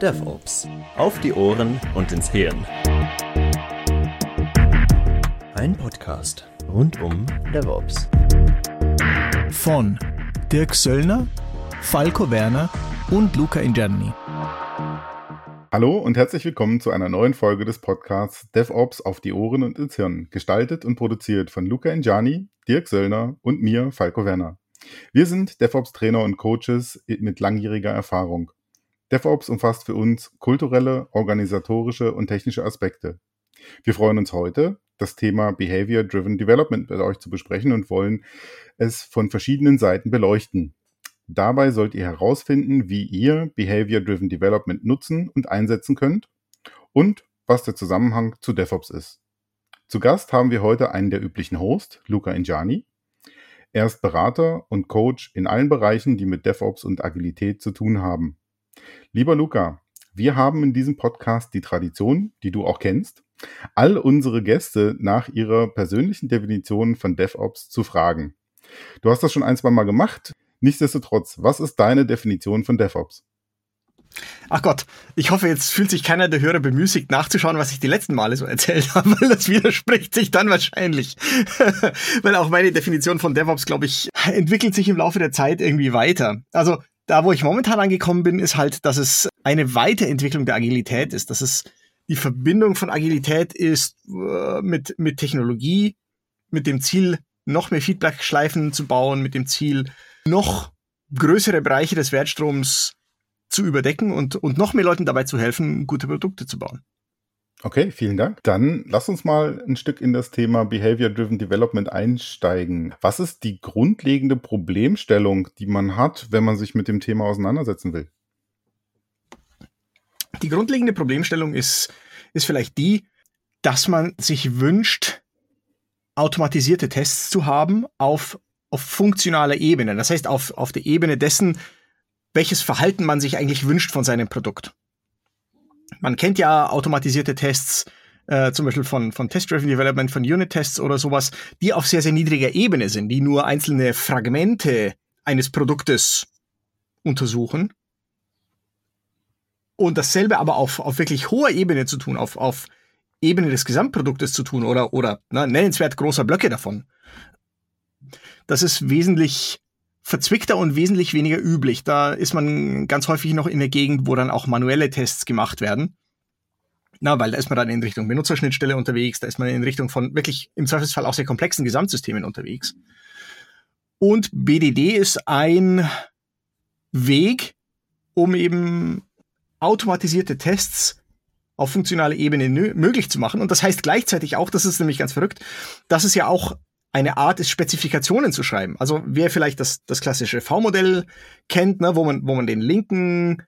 DevOps. Auf die Ohren und ins Hirn. Ein Podcast rund um DevOps. Von Dirk Söllner, Falco Werner und Luca Ingerni. Hallo und herzlich willkommen zu einer neuen Folge des Podcasts DevOps auf die Ohren und ins Hirn, gestaltet und produziert von Luca Ingiani, Dirk Söllner und mir, Falco Werner. Wir sind DevOps-Trainer und Coaches mit langjähriger Erfahrung. DevOps umfasst für uns kulturelle, organisatorische und technische Aspekte. Wir freuen uns heute, das Thema Behavior Driven Development mit euch zu besprechen und wollen es von verschiedenen Seiten beleuchten. Dabei sollt ihr herausfinden, wie ihr Behavior Driven Development nutzen und einsetzen könnt und was der Zusammenhang zu DevOps ist. Zu Gast haben wir heute einen der üblichen Host, Luca Injani. Er ist Berater und Coach in allen Bereichen, die mit DevOps und Agilität zu tun haben. Lieber Luca, wir haben in diesem Podcast die Tradition, die du auch kennst, all unsere Gäste nach ihrer persönlichen Definition von DevOps zu fragen. Du hast das schon ein, zwei Mal gemacht. Nichtsdestotrotz, was ist deine Definition von DevOps? Ach Gott, ich hoffe, jetzt fühlt sich keiner der Hörer bemüßigt nachzuschauen, was ich die letzten Male so erzählt habe, weil das widerspricht sich dann wahrscheinlich. weil auch meine Definition von DevOps, glaube ich, entwickelt sich im Laufe der Zeit irgendwie weiter. Also da, wo ich momentan angekommen bin, ist halt, dass es eine Weiterentwicklung der Agilität ist, dass es die Verbindung von Agilität ist äh, mit, mit Technologie, mit dem Ziel, noch mehr Feedback-Schleifen zu bauen, mit dem Ziel, noch größere Bereiche des Wertstroms zu überdecken und, und noch mehr Leuten dabei zu helfen, gute Produkte zu bauen. Okay, vielen Dank. Dann lass uns mal ein Stück in das Thema Behavior-Driven Development einsteigen. Was ist die grundlegende Problemstellung, die man hat, wenn man sich mit dem Thema auseinandersetzen will? Die grundlegende Problemstellung ist, ist vielleicht die, dass man sich wünscht, automatisierte Tests zu haben auf, auf funktionaler Ebene. Das heißt, auf, auf der Ebene dessen, welches Verhalten man sich eigentlich wünscht von seinem Produkt. Man kennt ja automatisierte Tests, äh, zum Beispiel von, von Test-Driven Development, von Unit-Tests oder sowas, die auf sehr, sehr niedriger Ebene sind, die nur einzelne Fragmente eines Produktes untersuchen. Und dasselbe aber auf, auf wirklich hoher Ebene zu tun, auf, auf Ebene des Gesamtproduktes zu tun oder, oder na, nennenswert großer Blöcke davon. Das ist wesentlich verzwickter und wesentlich weniger üblich. Da ist man ganz häufig noch in der Gegend, wo dann auch manuelle Tests gemacht werden. Na, weil da ist man dann in Richtung Benutzerschnittstelle unterwegs, da ist man in Richtung von wirklich im Zweifelsfall auch sehr komplexen Gesamtsystemen unterwegs. Und BDD ist ein Weg, um eben automatisierte Tests auf funktionaler Ebene möglich zu machen. Und das heißt gleichzeitig auch, das ist nämlich ganz verrückt, dass es ja auch eine Art ist, Spezifikationen zu schreiben. Also wer vielleicht das, das klassische V-Modell kennt, ne, wo man, wo man den linken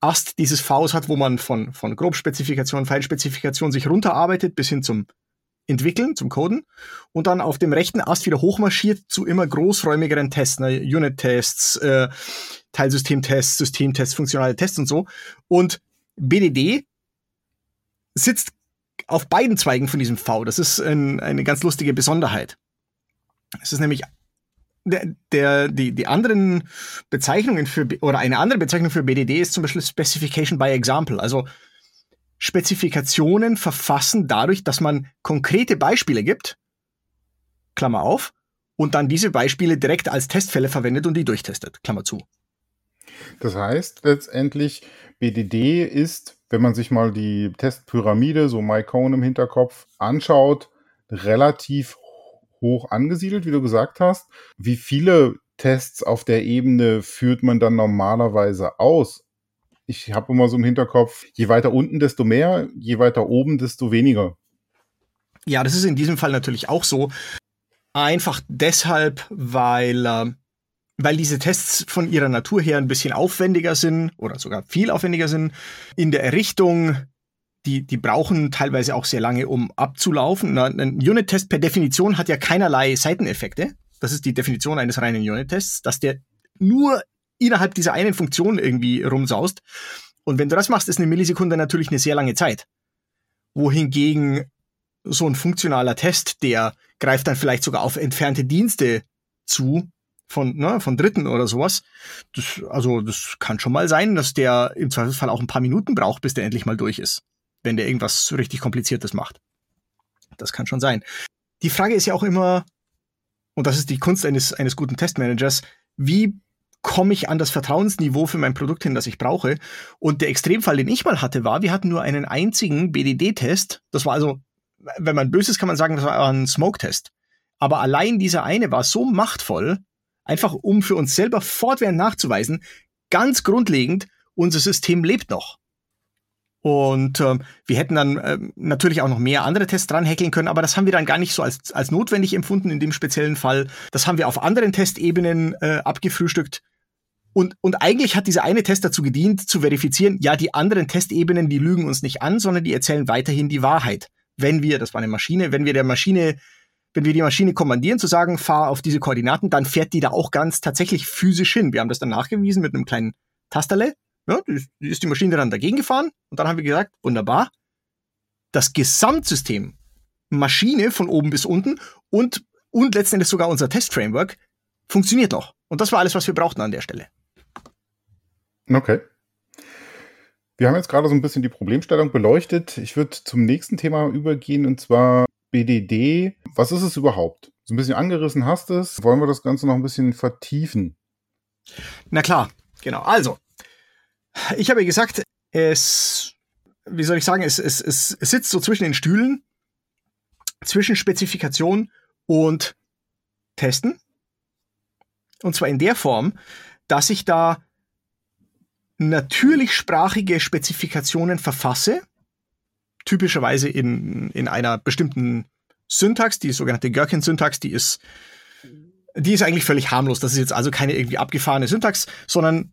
Ast dieses Vs hat, wo man von, von Grobspezifikation, Feinspezifikation sich runterarbeitet bis hin zum Entwickeln, zum Coden und dann auf dem rechten Ast wieder hochmarschiert zu immer großräumigeren Tests, ne, Unit-Tests, äh, Teilsystemtests, Systemtests, funktionale Tests und so. Und BDD sitzt auf beiden Zweigen von diesem V. Das ist ein, eine ganz lustige Besonderheit. Es ist nämlich der, der, die, die anderen Bezeichnungen für, oder eine andere Bezeichnung für BDD ist zum Beispiel Specification by Example. Also Spezifikationen verfassen dadurch, dass man konkrete Beispiele gibt, Klammer auf, und dann diese Beispiele direkt als Testfälle verwendet und die durchtestet, Klammer zu. Das heißt letztendlich, BDD ist, wenn man sich mal die Testpyramide, so MyCone im Hinterkopf, anschaut, relativ hoch angesiedelt, wie du gesagt hast. Wie viele Tests auf der Ebene führt man dann normalerweise aus? Ich habe immer so im Hinterkopf, je weiter unten, desto mehr, je weiter oben, desto weniger. Ja, das ist in diesem Fall natürlich auch so. Einfach deshalb, weil, äh, weil diese Tests von ihrer Natur her ein bisschen aufwendiger sind oder sogar viel aufwendiger sind in der Errichtung, die, die brauchen teilweise auch sehr lange, um abzulaufen. ein Unit-Test per Definition hat ja keinerlei Seiteneffekte. Das ist die Definition eines reinen Unit-Tests, dass der nur innerhalb dieser einen Funktion irgendwie rumsaust. Und wenn du das machst, ist eine Millisekunde natürlich eine sehr lange Zeit. Wohingegen so ein funktionaler Test, der greift dann vielleicht sogar auf entfernte Dienste zu, von, ne, von Dritten oder sowas. Das, also das kann schon mal sein, dass der im Zweifelsfall auch ein paar Minuten braucht, bis der endlich mal durch ist, wenn der irgendwas richtig Kompliziertes macht. Das kann schon sein. Die Frage ist ja auch immer, und das ist die Kunst eines, eines guten Testmanagers, wie komme ich an das Vertrauensniveau für mein Produkt hin, das ich brauche? Und der Extremfall, den ich mal hatte, war, wir hatten nur einen einzigen BDD-Test. Das war also, wenn man böse ist, kann man sagen, das war ein Smoke-Test. Aber allein dieser eine war so machtvoll, einfach um für uns selber fortwährend nachzuweisen, ganz grundlegend, unser System lebt noch. Und äh, wir hätten dann äh, natürlich auch noch mehr andere Tests dran häkeln können, aber das haben wir dann gar nicht so als, als notwendig empfunden in dem speziellen Fall. Das haben wir auf anderen Testebenen äh, abgefrühstückt. Und, und eigentlich hat dieser eine Test dazu gedient, zu verifizieren, ja, die anderen Testebenen, die lügen uns nicht an, sondern die erzählen weiterhin die Wahrheit. Wenn wir, das war eine Maschine, wenn wir der Maschine, wenn wir die Maschine kommandieren, zu sagen, fahr auf diese Koordinaten, dann fährt die da auch ganz tatsächlich physisch hin. Wir haben das dann nachgewiesen mit einem kleinen Tasterle ja, die ist die Maschine dann dagegen gefahren und dann haben wir gesagt, wunderbar, das Gesamtsystem, Maschine von oben bis unten und, und letztendlich sogar unser Testframework funktioniert noch. Und das war alles, was wir brauchten an der Stelle. Okay. Wir haben jetzt gerade so ein bisschen die Problemstellung beleuchtet. Ich würde zum nächsten Thema übergehen und zwar BDD. Was ist es überhaupt? So ein bisschen angerissen hast es. Wollen wir das Ganze noch ein bisschen vertiefen? Na klar, genau. Also, ich habe gesagt, es, wie soll ich sagen, es, es, es sitzt so zwischen den Stühlen, zwischen Spezifikation und Testen. Und zwar in der Form, dass ich da natürlich sprachige Spezifikationen verfasse, typischerweise in, in einer bestimmten Syntax, die sogenannte Gherkin-Syntax, die ist, die ist eigentlich völlig harmlos. Das ist jetzt also keine irgendwie abgefahrene Syntax, sondern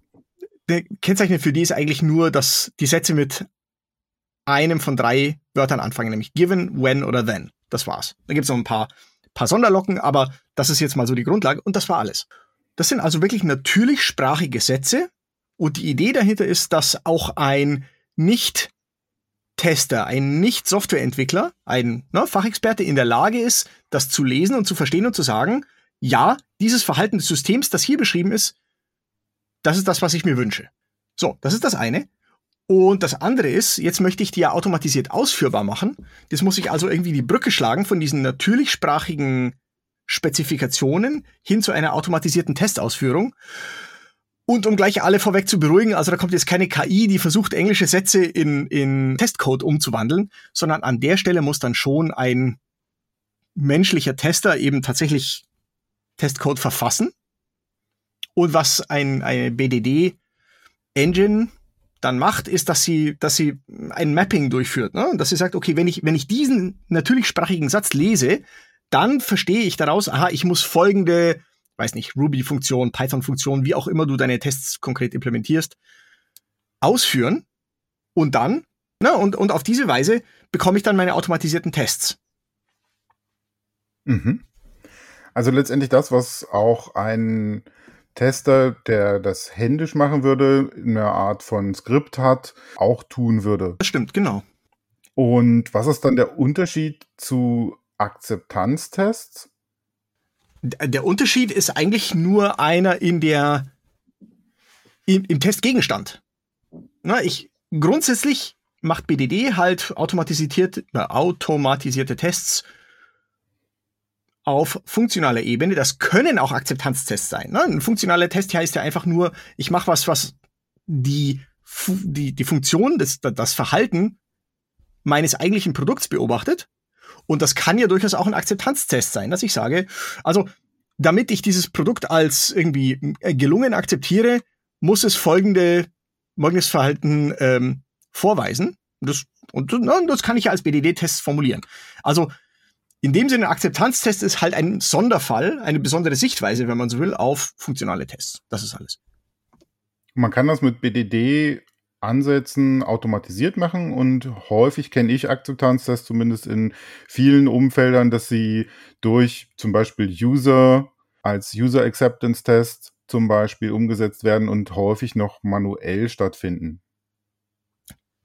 kennzeichnend für die ist eigentlich nur, dass die Sätze mit einem von drei Wörtern anfangen, nämlich given, when oder then. Das war's. Da gibt's noch ein paar, paar Sonderlocken, aber das ist jetzt mal so die Grundlage und das war alles. Das sind also wirklich natürlich sprachige Sätze und die Idee dahinter ist, dass auch ein Nicht-Tester, ein Nicht-Softwareentwickler, ein ne, Fachexperte in der Lage ist, das zu lesen und zu verstehen und zu sagen, ja, dieses Verhalten des Systems, das hier beschrieben ist, das ist das, was ich mir wünsche. So, das ist das eine. Und das andere ist, jetzt möchte ich die ja automatisiert ausführbar machen. Das muss ich also irgendwie die Brücke schlagen von diesen natürlichsprachigen Spezifikationen hin zu einer automatisierten Testausführung. Und um gleich alle vorweg zu beruhigen, also da kommt jetzt keine KI, die versucht, englische Sätze in, in Testcode umzuwandeln, sondern an der Stelle muss dann schon ein menschlicher Tester eben tatsächlich Testcode verfassen und was ein, eine BDD-Engine dann macht, ist, dass sie, dass sie ein Mapping durchführt. Ne? Dass sie sagt, okay, wenn ich, wenn ich diesen natürlichsprachigen Satz lese, dann verstehe ich daraus, aha, ich muss folgende, weiß nicht, Ruby-Funktion, Python-Funktion, wie auch immer du deine Tests konkret implementierst, ausführen und dann, ne, und, und auf diese Weise bekomme ich dann meine automatisierten Tests. Mhm. Also letztendlich das, was auch ein Tester, der das händisch machen würde, eine Art von Skript hat, auch tun würde. Das stimmt, genau. Und was ist dann der Unterschied zu Akzeptanztests? Der Unterschied ist eigentlich nur einer in der im, im Testgegenstand. Na, ich grundsätzlich macht BDD halt automatisiert, automatisierte Tests auf funktionaler Ebene. Das können auch Akzeptanztests sein. Ne? Ein funktionaler Test heißt ja einfach nur, ich mache was, was die, die, die Funktion, des, das Verhalten meines eigentlichen Produkts beobachtet. Und das kann ja durchaus auch ein Akzeptanztest sein, dass ich sage, also damit ich dieses Produkt als irgendwie äh, gelungen akzeptiere, muss es folgende folgendes Verhalten ähm, vorweisen. Das, und na, das kann ich ja als BDD-Test formulieren. Also in dem Sinne, Akzeptanztest ist halt ein Sonderfall, eine besondere Sichtweise, wenn man so will, auf funktionale Tests. Das ist alles. Man kann das mit BDD Ansätzen automatisiert machen und häufig kenne ich Akzeptanztests zumindest in vielen Umfeldern, dass sie durch zum Beispiel User als User Acceptance Test zum Beispiel umgesetzt werden und häufig noch manuell stattfinden.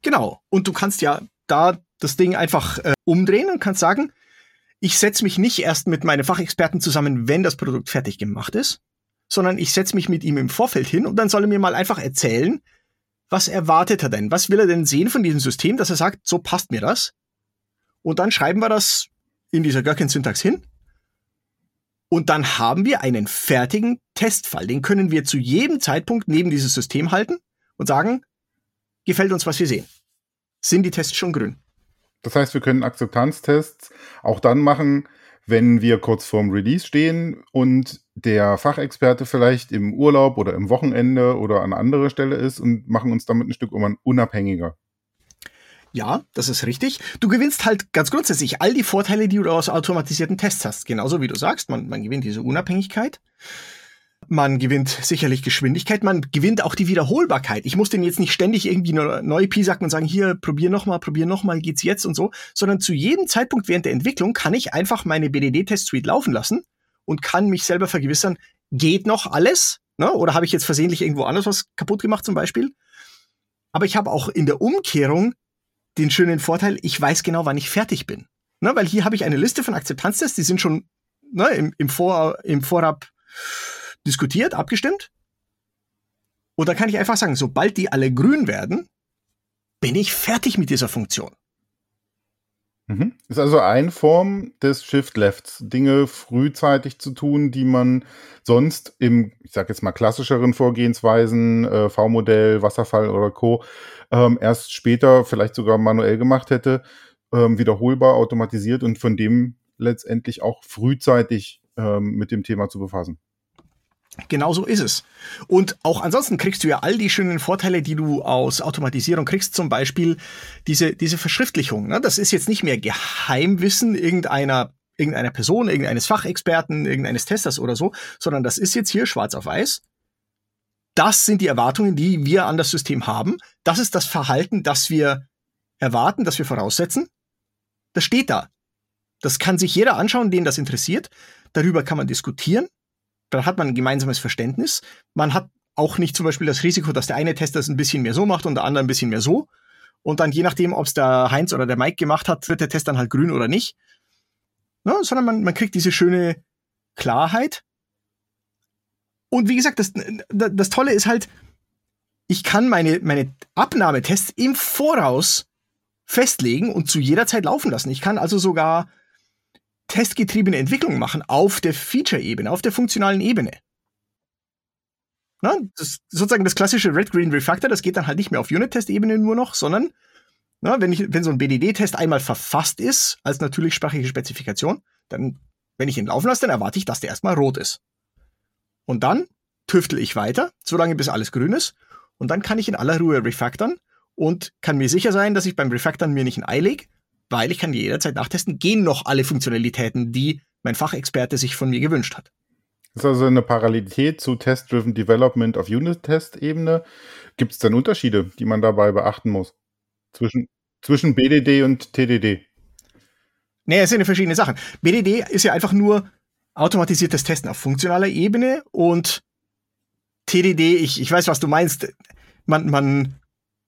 Genau. Und du kannst ja da das Ding einfach äh, umdrehen und kannst sagen, ich setze mich nicht erst mit meinen Fachexperten zusammen, wenn das Produkt fertig gemacht ist, sondern ich setze mich mit ihm im Vorfeld hin und dann soll er mir mal einfach erzählen, was erwartet er denn? Was will er denn sehen von diesem System, dass er sagt, so passt mir das? Und dann schreiben wir das in dieser Gherkin-Syntax hin. Und dann haben wir einen fertigen Testfall. Den können wir zu jedem Zeitpunkt neben dieses System halten und sagen, gefällt uns, was wir sehen. Sind die Tests schon grün? Das heißt, wir können Akzeptanztests auch dann machen, wenn wir kurz vorm Release stehen und der Fachexperte vielleicht im Urlaub oder im Wochenende oder an anderer Stelle ist und machen uns damit ein Stück unabhängiger. Ja, das ist richtig. Du gewinnst halt ganz grundsätzlich all die Vorteile, die du aus automatisierten Tests hast. Genauso wie du sagst, man, man gewinnt diese Unabhängigkeit. Man gewinnt sicherlich Geschwindigkeit, man gewinnt auch die Wiederholbarkeit. Ich muss den jetzt nicht ständig irgendwie neue sagen und sagen, hier, probier nochmal, probier nochmal, geht's jetzt und so, sondern zu jedem Zeitpunkt während der Entwicklung kann ich einfach meine BDD-Test-Suite laufen lassen und kann mich selber vergewissern, geht noch alles? Ne? Oder habe ich jetzt versehentlich irgendwo anders was kaputt gemacht zum Beispiel? Aber ich habe auch in der Umkehrung den schönen Vorteil, ich weiß genau, wann ich fertig bin. Ne? Weil hier habe ich eine Liste von Akzeptanztests, die sind schon ne, im, im, Vor, im Vorab diskutiert, abgestimmt. Dann kann ich einfach sagen, sobald die alle grün werden, bin ich fertig mit dieser Funktion. Mhm. Ist also eine Form des Shift-Lefts, Dinge frühzeitig zu tun, die man sonst im, ich sag jetzt mal, klassischeren Vorgehensweisen, äh, V-Modell, Wasserfall oder Co., ähm, erst später vielleicht sogar manuell gemacht hätte, ähm, wiederholbar, automatisiert und von dem letztendlich auch frühzeitig ähm, mit dem Thema zu befassen. Genau so ist es. Und auch ansonsten kriegst du ja all die schönen Vorteile, die du aus Automatisierung kriegst, zum Beispiel diese, diese Verschriftlichung. Ne? Das ist jetzt nicht mehr Geheimwissen irgendeiner, irgendeiner Person, irgendeines Fachexperten, irgendeines Testers oder so, sondern das ist jetzt hier schwarz auf weiß. Das sind die Erwartungen, die wir an das System haben. Das ist das Verhalten, das wir erwarten, das wir voraussetzen. Das steht da. Das kann sich jeder anschauen, den das interessiert. Darüber kann man diskutieren dann hat man ein gemeinsames Verständnis. Man hat auch nicht zum Beispiel das Risiko, dass der eine Tester es ein bisschen mehr so macht und der andere ein bisschen mehr so. Und dann je nachdem, ob es der Heinz oder der Mike gemacht hat, wird der Test dann halt grün oder nicht. Ne? Sondern man, man kriegt diese schöne Klarheit. Und wie gesagt, das, das Tolle ist halt, ich kann meine, meine Abnahmetests im Voraus festlegen und zu jeder Zeit laufen lassen. Ich kann also sogar testgetriebene Entwicklung machen auf der Feature-Ebene, auf der funktionalen Ebene. Na, das sozusagen das klassische Red-Green Refactor, das geht dann halt nicht mehr auf Unit-Test-Ebene nur noch, sondern na, wenn, ich, wenn so ein BDD-Test einmal verfasst ist als natürlich sprachliche Spezifikation, dann, wenn ich ihn laufen lasse, dann erwarte ich, dass der erstmal rot ist. Und dann tüftel ich weiter, solange bis alles grün ist. Und dann kann ich in aller Ruhe refactoren und kann mir sicher sein, dass ich beim Refactoren mir nicht ein Ei lege, weil ich kann jederzeit nachtesten, gehen noch alle Funktionalitäten, die mein Fachexperte sich von mir gewünscht hat. Das ist also eine Parallelität zu Test-Driven Development auf Unit-Test-Ebene. Gibt es denn Unterschiede, die man dabei beachten muss? Zwischen, zwischen BDD und TDD? Nee, es sind ja verschiedene Sachen. BDD ist ja einfach nur automatisiertes Testen auf funktionaler Ebene und TDD, ich, ich weiß, was du meinst. Man, man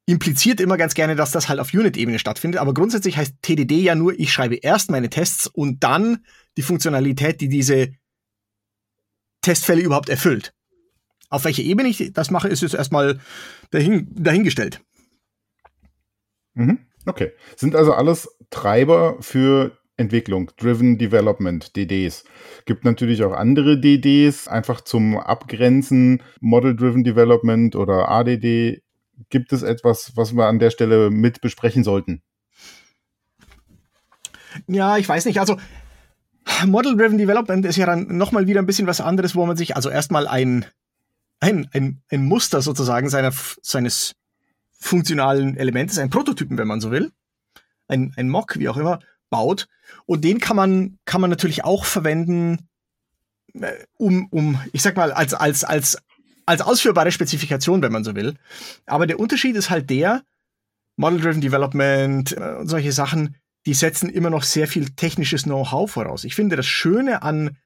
impliziert immer ganz gerne, dass das halt auf Unit-Ebene stattfindet, aber grundsätzlich heißt TDD ja nur, ich schreibe erst meine Tests und dann die Funktionalität, die diese Testfälle überhaupt erfüllt. Auf welche Ebene ich das mache, ist jetzt erstmal dahin, dahingestellt. Mhm. Okay. Sind also alles Treiber für Entwicklung, Driven Development, DDs. Gibt natürlich auch andere DDs, einfach zum Abgrenzen, Model Driven Development oder ADD gibt es etwas, was wir an der Stelle mit besprechen sollten? Ja, ich weiß nicht. Also Model-Driven Development ist ja dann nochmal wieder ein bisschen was anderes, wo man sich also erstmal ein, ein, ein, ein Muster sozusagen seiner, seines funktionalen Elementes, ein Prototypen, wenn man so will, ein, ein Mock, wie auch immer, baut. Und den kann man, kann man natürlich auch verwenden, äh, um, um, ich sag mal, als, als, als als ausführbare Spezifikation, wenn man so will. Aber der Unterschied ist halt der, Model-Driven Development äh, und solche Sachen, die setzen immer noch sehr viel technisches Know-how voraus. Ich finde das Schöne an,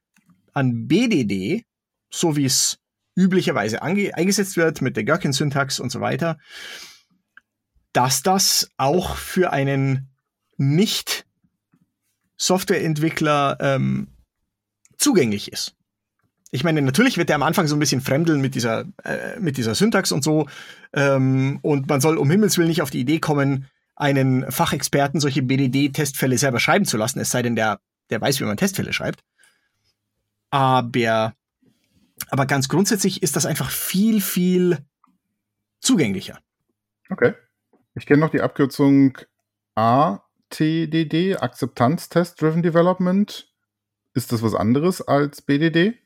an BDD, so wie es üblicherweise eingesetzt wird mit der Gherkin-Syntax und so weiter, dass das auch für einen Nicht-Softwareentwickler ähm, zugänglich ist. Ich meine, natürlich wird er am Anfang so ein bisschen fremdeln mit dieser, äh, mit dieser Syntax und so. Ähm, und man soll um Himmels Willen nicht auf die Idee kommen, einen Fachexperten solche BDD-Testfälle selber schreiben zu lassen, es sei denn, der, der weiß, wie man Testfälle schreibt. Aber, aber ganz grundsätzlich ist das einfach viel, viel zugänglicher. Okay. Ich kenne noch die Abkürzung ATDD, Akzeptanz Test Driven Development. Ist das was anderes als BDD?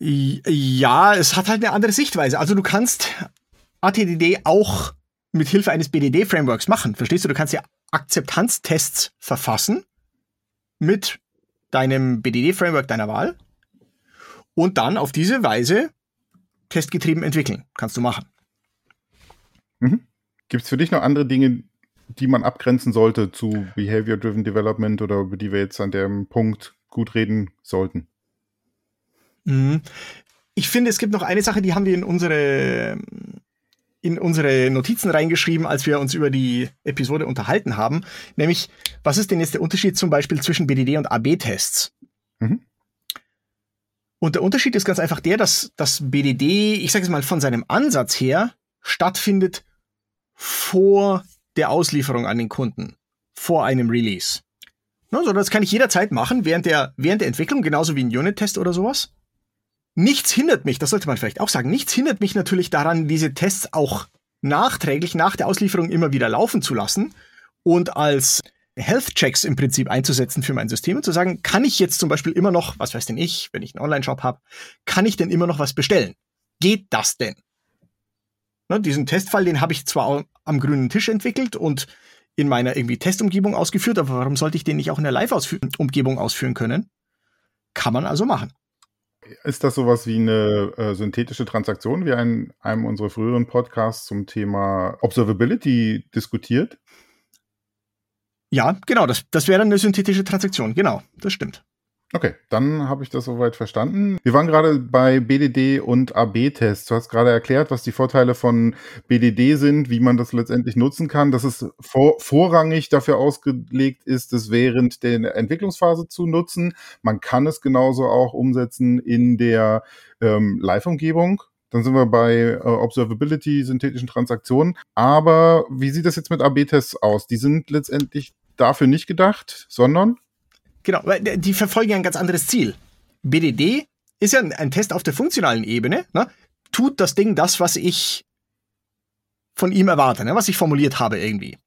Ja, es hat halt eine andere Sichtweise. Also du kannst ATDD auch mit Hilfe eines BDD-Frameworks machen. Verstehst du? Du kannst ja Akzeptanztests verfassen mit deinem BDD-Framework deiner Wahl und dann auf diese Weise testgetrieben entwickeln. Kannst du machen. Mhm. Gibt es für dich noch andere Dinge, die man abgrenzen sollte zu Behavior-Driven Development oder über die wir jetzt an dem Punkt gut reden sollten? Mhm. Ich finde, es gibt noch eine Sache, die haben wir in unsere, in unsere Notizen reingeschrieben, als wir uns über die Episode unterhalten haben. Nämlich, was ist denn jetzt der Unterschied zum Beispiel zwischen BDD und AB-Tests? Mhm. Und der Unterschied ist ganz einfach der, dass das BDD, ich sage es mal, von seinem Ansatz her stattfindet vor der Auslieferung an den Kunden, vor einem Release. Also das kann ich jederzeit machen, während der, während der Entwicklung, genauso wie ein Unit-Test oder sowas. Nichts hindert mich, das sollte man vielleicht auch sagen, nichts hindert mich natürlich daran, diese Tests auch nachträglich nach der Auslieferung immer wieder laufen zu lassen und als Health-Checks im Prinzip einzusetzen für mein System und zu sagen, kann ich jetzt zum Beispiel immer noch, was weiß denn ich, wenn ich einen Online-Shop habe, kann ich denn immer noch was bestellen? Geht das denn? Ne, diesen Testfall, den habe ich zwar am grünen Tisch entwickelt und in meiner irgendwie Testumgebung ausgeführt, aber warum sollte ich den nicht auch in der Live-Umgebung ausführen können? Kann man also machen. Ist das sowas wie eine äh, synthetische Transaktion, wie in einem unserer früheren Podcasts zum Thema Observability diskutiert? Ja, genau, das, das wäre eine synthetische Transaktion, genau, das stimmt. Okay, dann habe ich das soweit verstanden. Wir waren gerade bei BDD und AB-Tests. Du hast gerade erklärt, was die Vorteile von BDD sind, wie man das letztendlich nutzen kann, dass es vor, vorrangig dafür ausgelegt ist, es während der Entwicklungsphase zu nutzen. Man kann es genauso auch umsetzen in der ähm, Live-Umgebung. Dann sind wir bei äh, Observability, synthetischen Transaktionen. Aber wie sieht das jetzt mit AB-Tests aus? Die sind letztendlich dafür nicht gedacht, sondern Genau, weil die verfolgen ja ein ganz anderes Ziel. BDD ist ja ein Test auf der funktionalen Ebene. Ne? Tut das Ding das, was ich von ihm erwarte, ne? was ich formuliert habe irgendwie.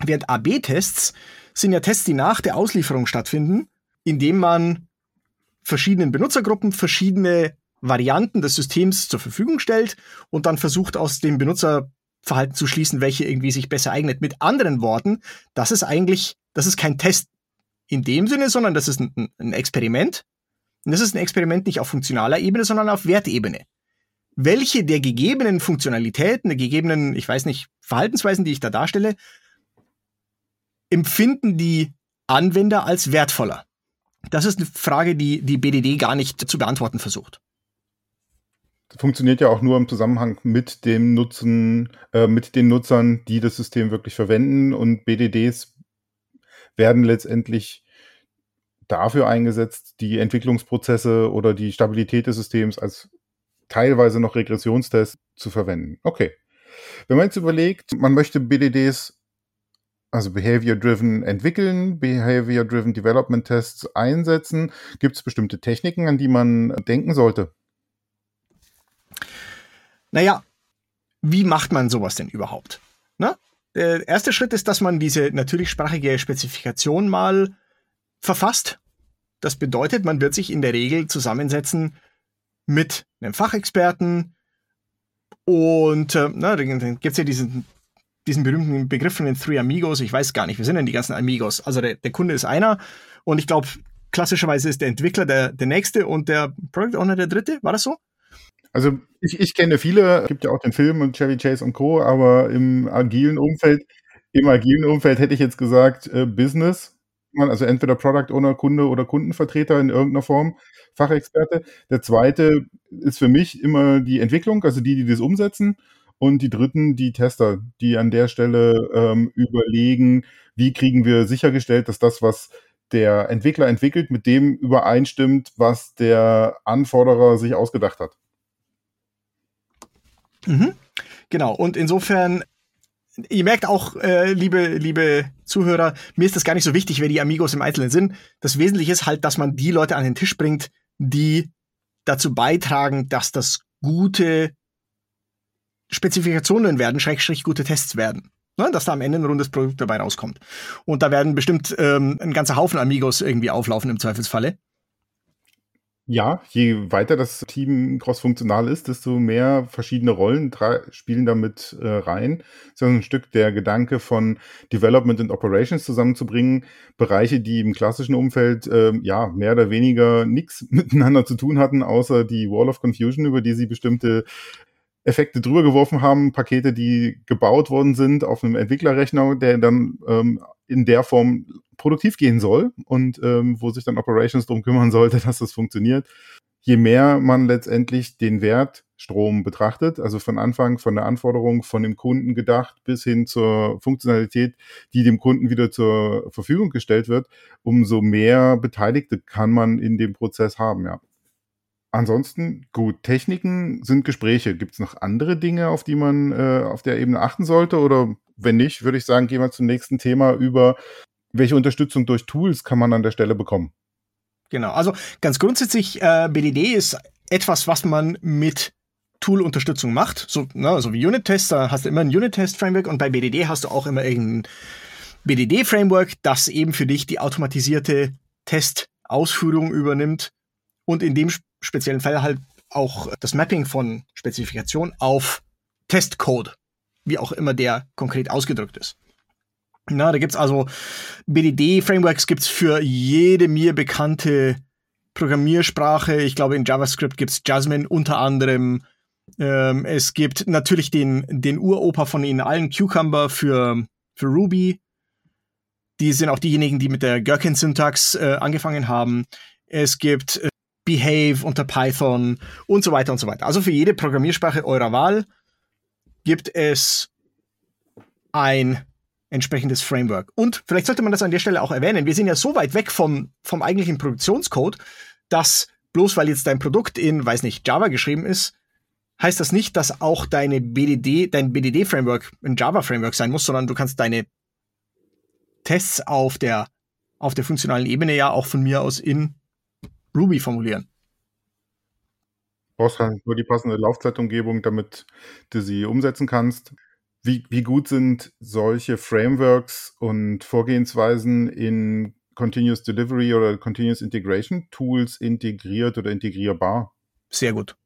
Während AB-Tests sind ja Tests, die nach der Auslieferung stattfinden, indem man verschiedenen Benutzergruppen verschiedene Varianten des Systems zur Verfügung stellt und dann versucht aus dem Benutzerverhalten zu schließen, welche irgendwie sich besser eignet. Mit anderen Worten, das ist eigentlich, das ist kein Test in dem Sinne, sondern das ist ein, ein Experiment. Und das ist ein Experiment nicht auf funktionaler Ebene, sondern auf Wertebene. Welche der gegebenen Funktionalitäten, der gegebenen, ich weiß nicht, Verhaltensweisen, die ich da darstelle, empfinden die Anwender als wertvoller? Das ist eine Frage, die die BDD gar nicht zu beantworten versucht. Funktioniert ja auch nur im Zusammenhang mit dem Nutzen, äh, mit den Nutzern, die das System wirklich verwenden und BDDs werden letztendlich dafür eingesetzt, die Entwicklungsprozesse oder die Stabilität des Systems als teilweise noch Regressionstest zu verwenden. Okay. Wenn man jetzt überlegt, man möchte BDDs, also Behavior-Driven entwickeln, Behavior-Driven Development Tests einsetzen, gibt es bestimmte Techniken, an die man denken sollte? Naja, wie macht man sowas denn überhaupt? Ne? Der erste Schritt ist, dass man diese natürlichsprachige Spezifikation mal verfasst. Das bedeutet, man wird sich in der Regel zusammensetzen mit einem Fachexperten und äh, na, dann gibt es ja diesen, diesen berühmten Begriff von den Three Amigos. Ich weiß gar nicht, wir sind denn die ganzen Amigos? Also der, der Kunde ist einer und ich glaube, klassischerweise ist der Entwickler der, der nächste und der Product Owner der dritte. War das so? Also ich, ich kenne viele, es gibt ja auch den Film und Chevy Chase und Co., aber im agilen Umfeld, im agilen Umfeld hätte ich jetzt gesagt, äh, Business. Also entweder Product Owner, Kunde oder Kundenvertreter in irgendeiner Form, Fachexperte. Der zweite ist für mich immer die Entwicklung, also die, die das umsetzen. Und die dritten, die Tester, die an der Stelle ähm, überlegen, wie kriegen wir sichergestellt, dass das, was der Entwickler entwickelt, mit dem übereinstimmt, was der Anforderer sich ausgedacht hat. Mhm. Genau, und insofern, ihr merkt auch, äh, liebe, liebe Zuhörer, mir ist das gar nicht so wichtig, wer die Amigos im Einzelnen sind. Das Wesentliche ist halt, dass man die Leute an den Tisch bringt, die dazu beitragen, dass das gute Spezifikationen werden, schrägstrich gute Tests werden. Ne, dass da am Ende ein rundes Produkt dabei rauskommt. Und da werden bestimmt ähm, ein ganzer Haufen Amigos irgendwie auflaufen im Zweifelsfalle. Ja, je weiter das Team crossfunktional ist, desto mehr verschiedene Rollen spielen damit äh, rein. So ein Stück der Gedanke von Development und Operations zusammenzubringen. Bereiche, die im klassischen Umfeld äh, ja mehr oder weniger nichts miteinander zu tun hatten, außer die Wall of Confusion, über die sie bestimmte Effekte drüber geworfen haben, Pakete, die gebaut worden sind auf einem Entwicklerrechner, der dann ähm, in der Form produktiv gehen soll und ähm, wo sich dann Operations darum kümmern sollte, dass das funktioniert. Je mehr man letztendlich den Wert Strom betrachtet, also von Anfang von der Anforderung von dem Kunden gedacht bis hin zur Funktionalität, die dem Kunden wieder zur Verfügung gestellt wird, umso mehr Beteiligte kann man in dem Prozess haben, ja. Ansonsten, gut, Techniken sind Gespräche. Gibt es noch andere Dinge, auf die man äh, auf der Ebene achten sollte? Oder wenn nicht, würde ich sagen, gehen wir zum nächsten Thema über, welche Unterstützung durch Tools kann man an der Stelle bekommen? Genau, also ganz grundsätzlich, äh, BDD ist etwas, was man mit Tool-Unterstützung macht. So, ne, so wie Unit-Tests, da hast du immer ein Unit-Test-Framework und bei BDD hast du auch immer irgendein BDD-Framework, das eben für dich die automatisierte Testausführung übernimmt und in dem speziellen Fall halt auch das Mapping von Spezifikation auf Testcode, wie auch immer der konkret ausgedrückt ist. Na, da gibt's also BDD-Frameworks gibt's für jede mir bekannte Programmiersprache. Ich glaube, in JavaScript gibt's Jasmine unter anderem. Ähm, es gibt natürlich den, den Uropa von ihnen allen, Cucumber für, für Ruby. Die sind auch diejenigen, die mit der Gherkin-Syntax äh, angefangen haben. Es gibt äh, Behave unter Python und so weiter und so weiter. Also für jede Programmiersprache eurer Wahl gibt es ein entsprechendes Framework. Und vielleicht sollte man das an der Stelle auch erwähnen. Wir sind ja so weit weg vom, vom eigentlichen Produktionscode, dass bloß weil jetzt dein Produkt in, weiß nicht, Java geschrieben ist, heißt das nicht, dass auch deine BDD, dein BDD-Framework ein Java-Framework sein muss, sondern du kannst deine Tests auf der, auf der funktionalen Ebene ja auch von mir aus in Ruby formulieren. Du brauchst halt nur die passende Laufzeitumgebung, damit du sie umsetzen kannst. Wie, wie gut sind solche Frameworks und Vorgehensweisen in Continuous Delivery oder Continuous Integration Tools integriert oder integrierbar? Sehr gut.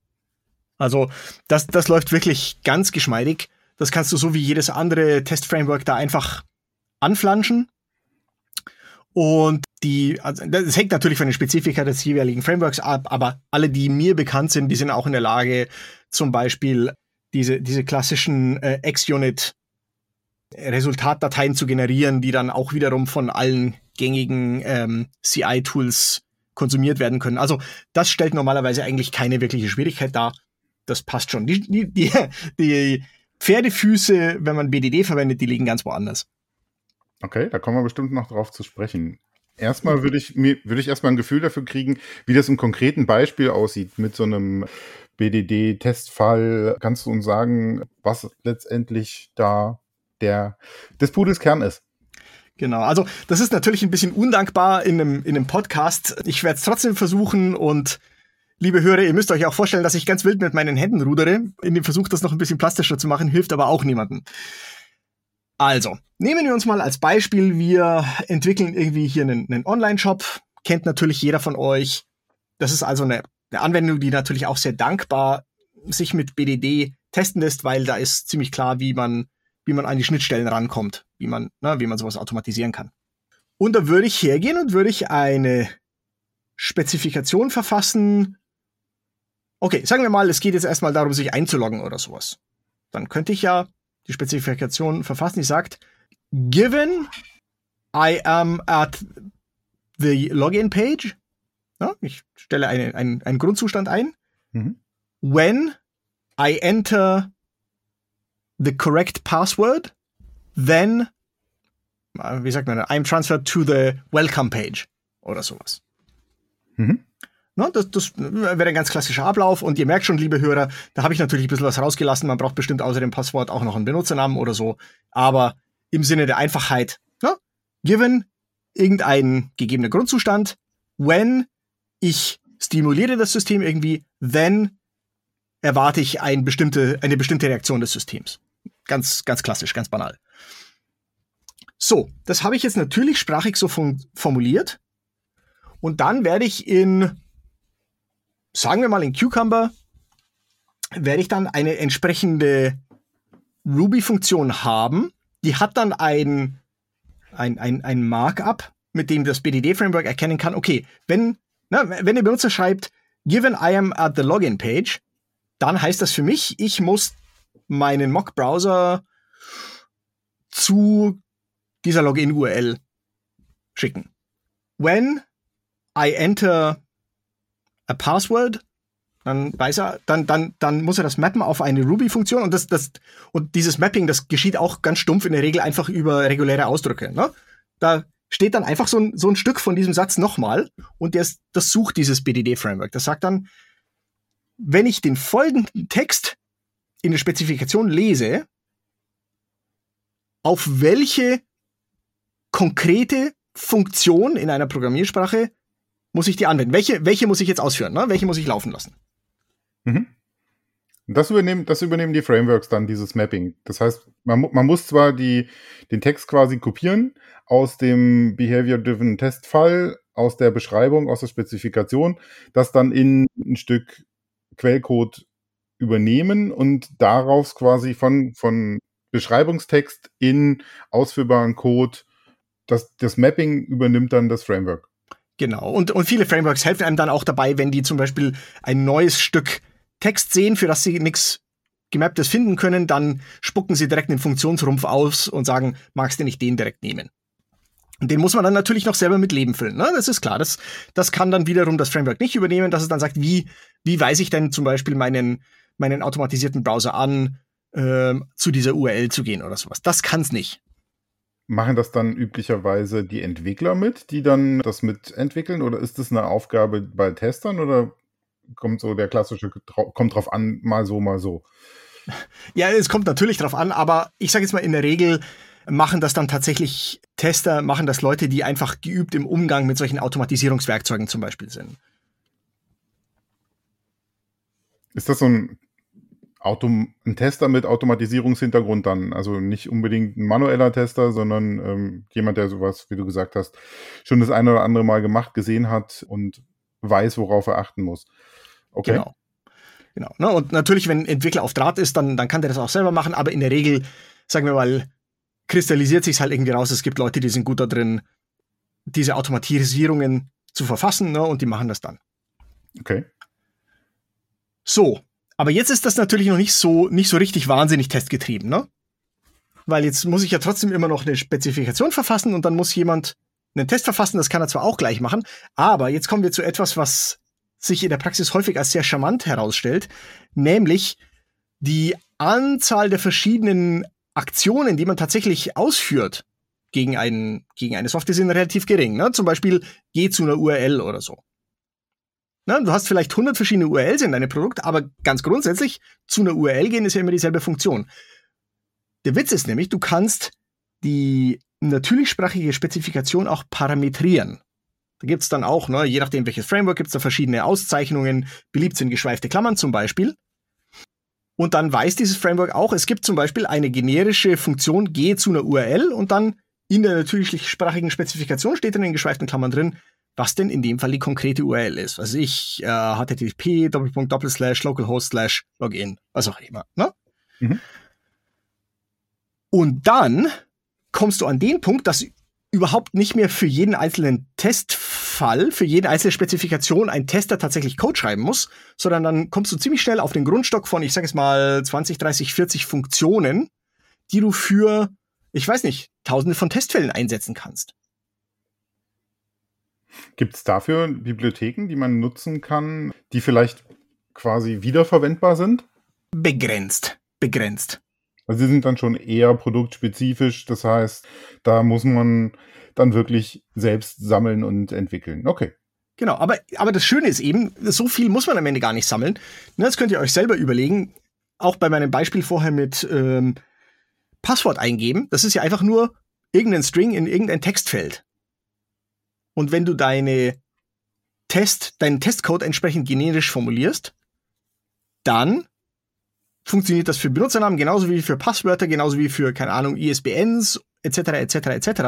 Also das, das läuft wirklich ganz geschmeidig. Das kannst du so wie jedes andere Test-Framework da einfach anflanschen und die, also das hängt natürlich von den Spezifika des jeweiligen Frameworks ab, aber alle, die mir bekannt sind, die sind auch in der Lage, zum Beispiel diese, diese klassischen äh, X-Unit Resultatdateien zu generieren, die dann auch wiederum von allen gängigen ähm, CI-Tools konsumiert werden können. Also das stellt normalerweise eigentlich keine wirkliche Schwierigkeit dar. Das passt schon. Die, die, die, die Pferdefüße, wenn man BDD verwendet, die liegen ganz woanders. Okay, da kommen wir bestimmt noch drauf zu sprechen. Erstmal würde ich mir, würde ich erstmal ein Gefühl dafür kriegen, wie das im konkreten Beispiel aussieht mit so einem BDD-Testfall. Kannst du uns sagen, was letztendlich da der des Pudels Kern ist? Genau, also das ist natürlich ein bisschen undankbar in einem, in einem Podcast. Ich werde es trotzdem versuchen und liebe Hörer, ihr müsst euch auch vorstellen, dass ich ganz wild mit meinen Händen rudere. In dem Versuch, das noch ein bisschen plastischer zu machen, hilft aber auch niemandem. Also, nehmen wir uns mal als Beispiel, wir entwickeln irgendwie hier einen, einen Online-Shop, kennt natürlich jeder von euch. Das ist also eine, eine Anwendung, die natürlich auch sehr dankbar sich mit BDD testen lässt, weil da ist ziemlich klar, wie man, wie man an die Schnittstellen rankommt, wie man, na, wie man sowas automatisieren kann. Und da würde ich hergehen und würde ich eine Spezifikation verfassen. Okay, sagen wir mal, es geht jetzt erstmal darum, sich einzuloggen oder sowas. Dann könnte ich ja die Spezifikation verfassen, die sagt, given I am at the Login page, ja, ich stelle eine, einen, einen Grundzustand ein, mhm. when I enter the correct password, then, wie sagt man, I'm transferred to the welcome page. oder sowas. Mhm. Na, das, das wäre ein ganz klassischer Ablauf und ihr merkt schon, liebe Hörer, da habe ich natürlich ein bisschen was rausgelassen. Man braucht bestimmt außer dem Passwort auch noch einen Benutzernamen oder so. Aber im Sinne der Einfachheit, na, given irgendein gegebener Grundzustand, when ich stimuliere das System irgendwie, then erwarte ich ein bestimmte, eine bestimmte Reaktion des Systems. Ganz, ganz klassisch, ganz banal. So, das habe ich jetzt natürlich sprachig so formuliert. Und dann werde ich in sagen wir mal in Cucumber, werde ich dann eine entsprechende Ruby-Funktion haben. Die hat dann ein, ein, ein, ein Markup, mit dem das BDD-Framework erkennen kann, okay, wenn, na, wenn der Benutzer schreibt, given I am at the Login Page, dann heißt das für mich, ich muss meinen Mock-Browser zu dieser Login-URL schicken. When I enter a password, dann weiß er, dann, dann, dann muss er das mappen auf eine Ruby-Funktion und das, das, und dieses Mapping, das geschieht auch ganz stumpf in der Regel einfach über reguläre Ausdrücke. Ne? Da steht dann einfach so ein, so ein Stück von diesem Satz nochmal und das, das sucht dieses BDD-Framework. Das sagt dann, wenn ich den folgenden Text in der Spezifikation lese, auf welche konkrete Funktion in einer Programmiersprache muss ich die anwenden? Welche, welche muss ich jetzt ausführen? Ne? Welche muss ich laufen lassen? Mhm. Das übernehmen, das übernehmen die Frameworks dann, dieses Mapping. Das heißt, man, man muss zwar die, den Text quasi kopieren aus dem Behavior-Driven Test-File, aus der Beschreibung, aus der Spezifikation, das dann in ein Stück Quellcode übernehmen und daraus quasi von, von Beschreibungstext in ausführbaren Code, das, das Mapping übernimmt dann das Framework. Genau. Und, und viele Frameworks helfen einem dann auch dabei, wenn die zum Beispiel ein neues Stück Text sehen, für das sie nichts Gemapptes finden können, dann spucken sie direkt den Funktionsrumpf aus und sagen, magst du nicht den direkt nehmen? Und den muss man dann natürlich noch selber mit Leben füllen. Ne? Das ist klar. Das, das kann dann wiederum das Framework nicht übernehmen, dass es dann sagt, wie, wie weise ich denn zum Beispiel meinen, meinen automatisierten Browser an, äh, zu dieser URL zu gehen oder sowas. Das kann es nicht. Machen das dann üblicherweise die Entwickler mit, die dann das mitentwickeln? Oder ist das eine Aufgabe bei Testern oder kommt so der klassische, kommt drauf an, mal so, mal so? Ja, es kommt natürlich drauf an, aber ich sage jetzt mal in der Regel machen das dann tatsächlich Tester, machen das Leute, die einfach geübt im Umgang mit solchen Automatisierungswerkzeugen zum Beispiel sind. Ist das so ein Autom ein Tester mit Automatisierungshintergrund dann. Also nicht unbedingt ein manueller Tester, sondern ähm, jemand, der sowas, wie du gesagt hast, schon das eine oder andere Mal gemacht, gesehen hat und weiß, worauf er achten muss. Okay. Genau. Genau. Ne? Und natürlich, wenn ein Entwickler auf Draht ist, dann, dann kann der das auch selber machen, aber in der Regel, sagen wir mal, kristallisiert sich halt irgendwie raus, es gibt Leute, die sind gut da drin, diese Automatisierungen zu verfassen, ne? und die machen das dann. Okay. So, aber jetzt ist das natürlich noch nicht so, nicht so richtig wahnsinnig testgetrieben, ne? Weil jetzt muss ich ja trotzdem immer noch eine Spezifikation verfassen und dann muss jemand einen Test verfassen, das kann er zwar auch gleich machen, aber jetzt kommen wir zu etwas, was sich in der Praxis häufig als sehr charmant herausstellt, nämlich die Anzahl der verschiedenen Aktionen, die man tatsächlich ausführt gegen, einen, gegen eine Software, sind relativ gering. Ne? Zum Beispiel geh zu einer URL oder so. Na, du hast vielleicht 100 verschiedene URLs in deinem Produkt, aber ganz grundsätzlich zu einer URL gehen ist ja immer dieselbe Funktion. Der Witz ist nämlich, du kannst die natürlichsprachige Spezifikation auch parametrieren. Da gibt's dann auch, ne, je nachdem welches Framework, gibt's da verschiedene Auszeichnungen. Beliebt sind geschweifte Klammern zum Beispiel. Und dann weiß dieses Framework auch, es gibt zum Beispiel eine generische Funktion, geh zu einer URL und dann in der natürlichsprachigen Spezifikation steht dann in geschweiften Klammern drin, was denn in dem Fall die konkrete URL ist. Was ich, äh, http doppelpunkt doppelslash localhost slash login, was auch immer. Ne? Mhm. Und dann kommst du an den Punkt, dass überhaupt nicht mehr für jeden einzelnen Testfall, für jede einzelne Spezifikation ein Tester tatsächlich Code schreiben muss, sondern dann kommst du ziemlich schnell auf den Grundstock von, ich sage es mal, 20, 30, 40 Funktionen, die du für, ich weiß nicht, tausende von Testfällen einsetzen kannst. Gibt es dafür Bibliotheken, die man nutzen kann, die vielleicht quasi wiederverwendbar sind? Begrenzt. Begrenzt. Also sie sind dann schon eher produktspezifisch, das heißt, da muss man dann wirklich selbst sammeln und entwickeln. Okay. Genau, aber, aber das Schöne ist eben, so viel muss man am Ende gar nicht sammeln. Das könnt ihr euch selber überlegen. Auch bei meinem Beispiel vorher mit ähm, Passwort eingeben. Das ist ja einfach nur irgendein String in irgendein Textfeld. Und wenn du deine Test, deinen Testcode entsprechend generisch formulierst, dann funktioniert das für Benutzernamen genauso wie für Passwörter, genauso wie für, keine Ahnung, ISBNs, etc., etc., etc.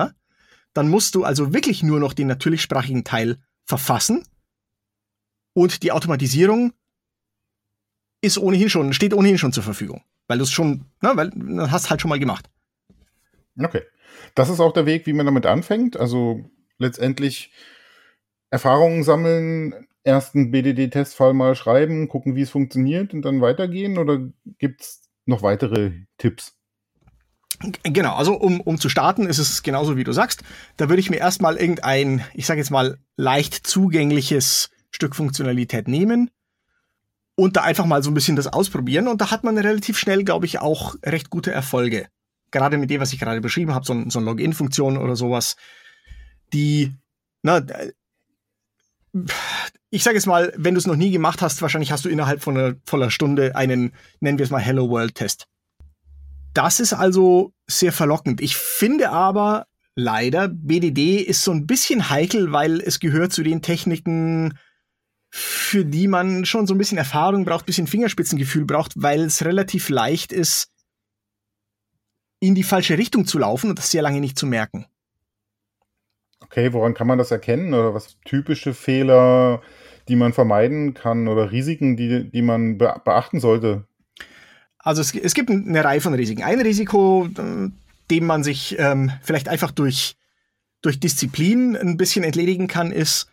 Dann musst du also wirklich nur noch den natürlichsprachigen Teil verfassen und die Automatisierung ist ohnehin schon, steht ohnehin schon zur Verfügung, weil du es schon, ne, weil du hast halt schon mal gemacht. Okay. Das ist auch der Weg, wie man damit anfängt. Also letztendlich Erfahrungen sammeln, ersten BDD-Testfall mal schreiben, gucken, wie es funktioniert und dann weitergehen? Oder gibt es noch weitere Tipps? Genau, also um, um zu starten, ist es genauso wie du sagst. Da würde ich mir erstmal irgendein, ich sage jetzt mal, leicht zugängliches Stück Funktionalität nehmen und da einfach mal so ein bisschen das ausprobieren. Und da hat man relativ schnell, glaube ich, auch recht gute Erfolge. Gerade mit dem, was ich gerade beschrieben habe, so, so eine Login-Funktion oder sowas, die, na, ich sage jetzt mal, wenn du es noch nie gemacht hast, wahrscheinlich hast du innerhalb von einer voller Stunde einen, nennen wir es mal Hello World Test. Das ist also sehr verlockend. Ich finde aber leider, BDD ist so ein bisschen heikel, weil es gehört zu den Techniken, für die man schon so ein bisschen Erfahrung braucht, ein bisschen Fingerspitzengefühl braucht, weil es relativ leicht ist, in die falsche Richtung zu laufen und das sehr lange nicht zu merken. Okay, woran kann man das erkennen? Oder was typische Fehler, die man vermeiden kann oder Risiken, die, die man be beachten sollte? Also es, es, gibt eine Reihe von Risiken. Ein Risiko, dem man sich ähm, vielleicht einfach durch, durch Disziplin ein bisschen entledigen kann, ist,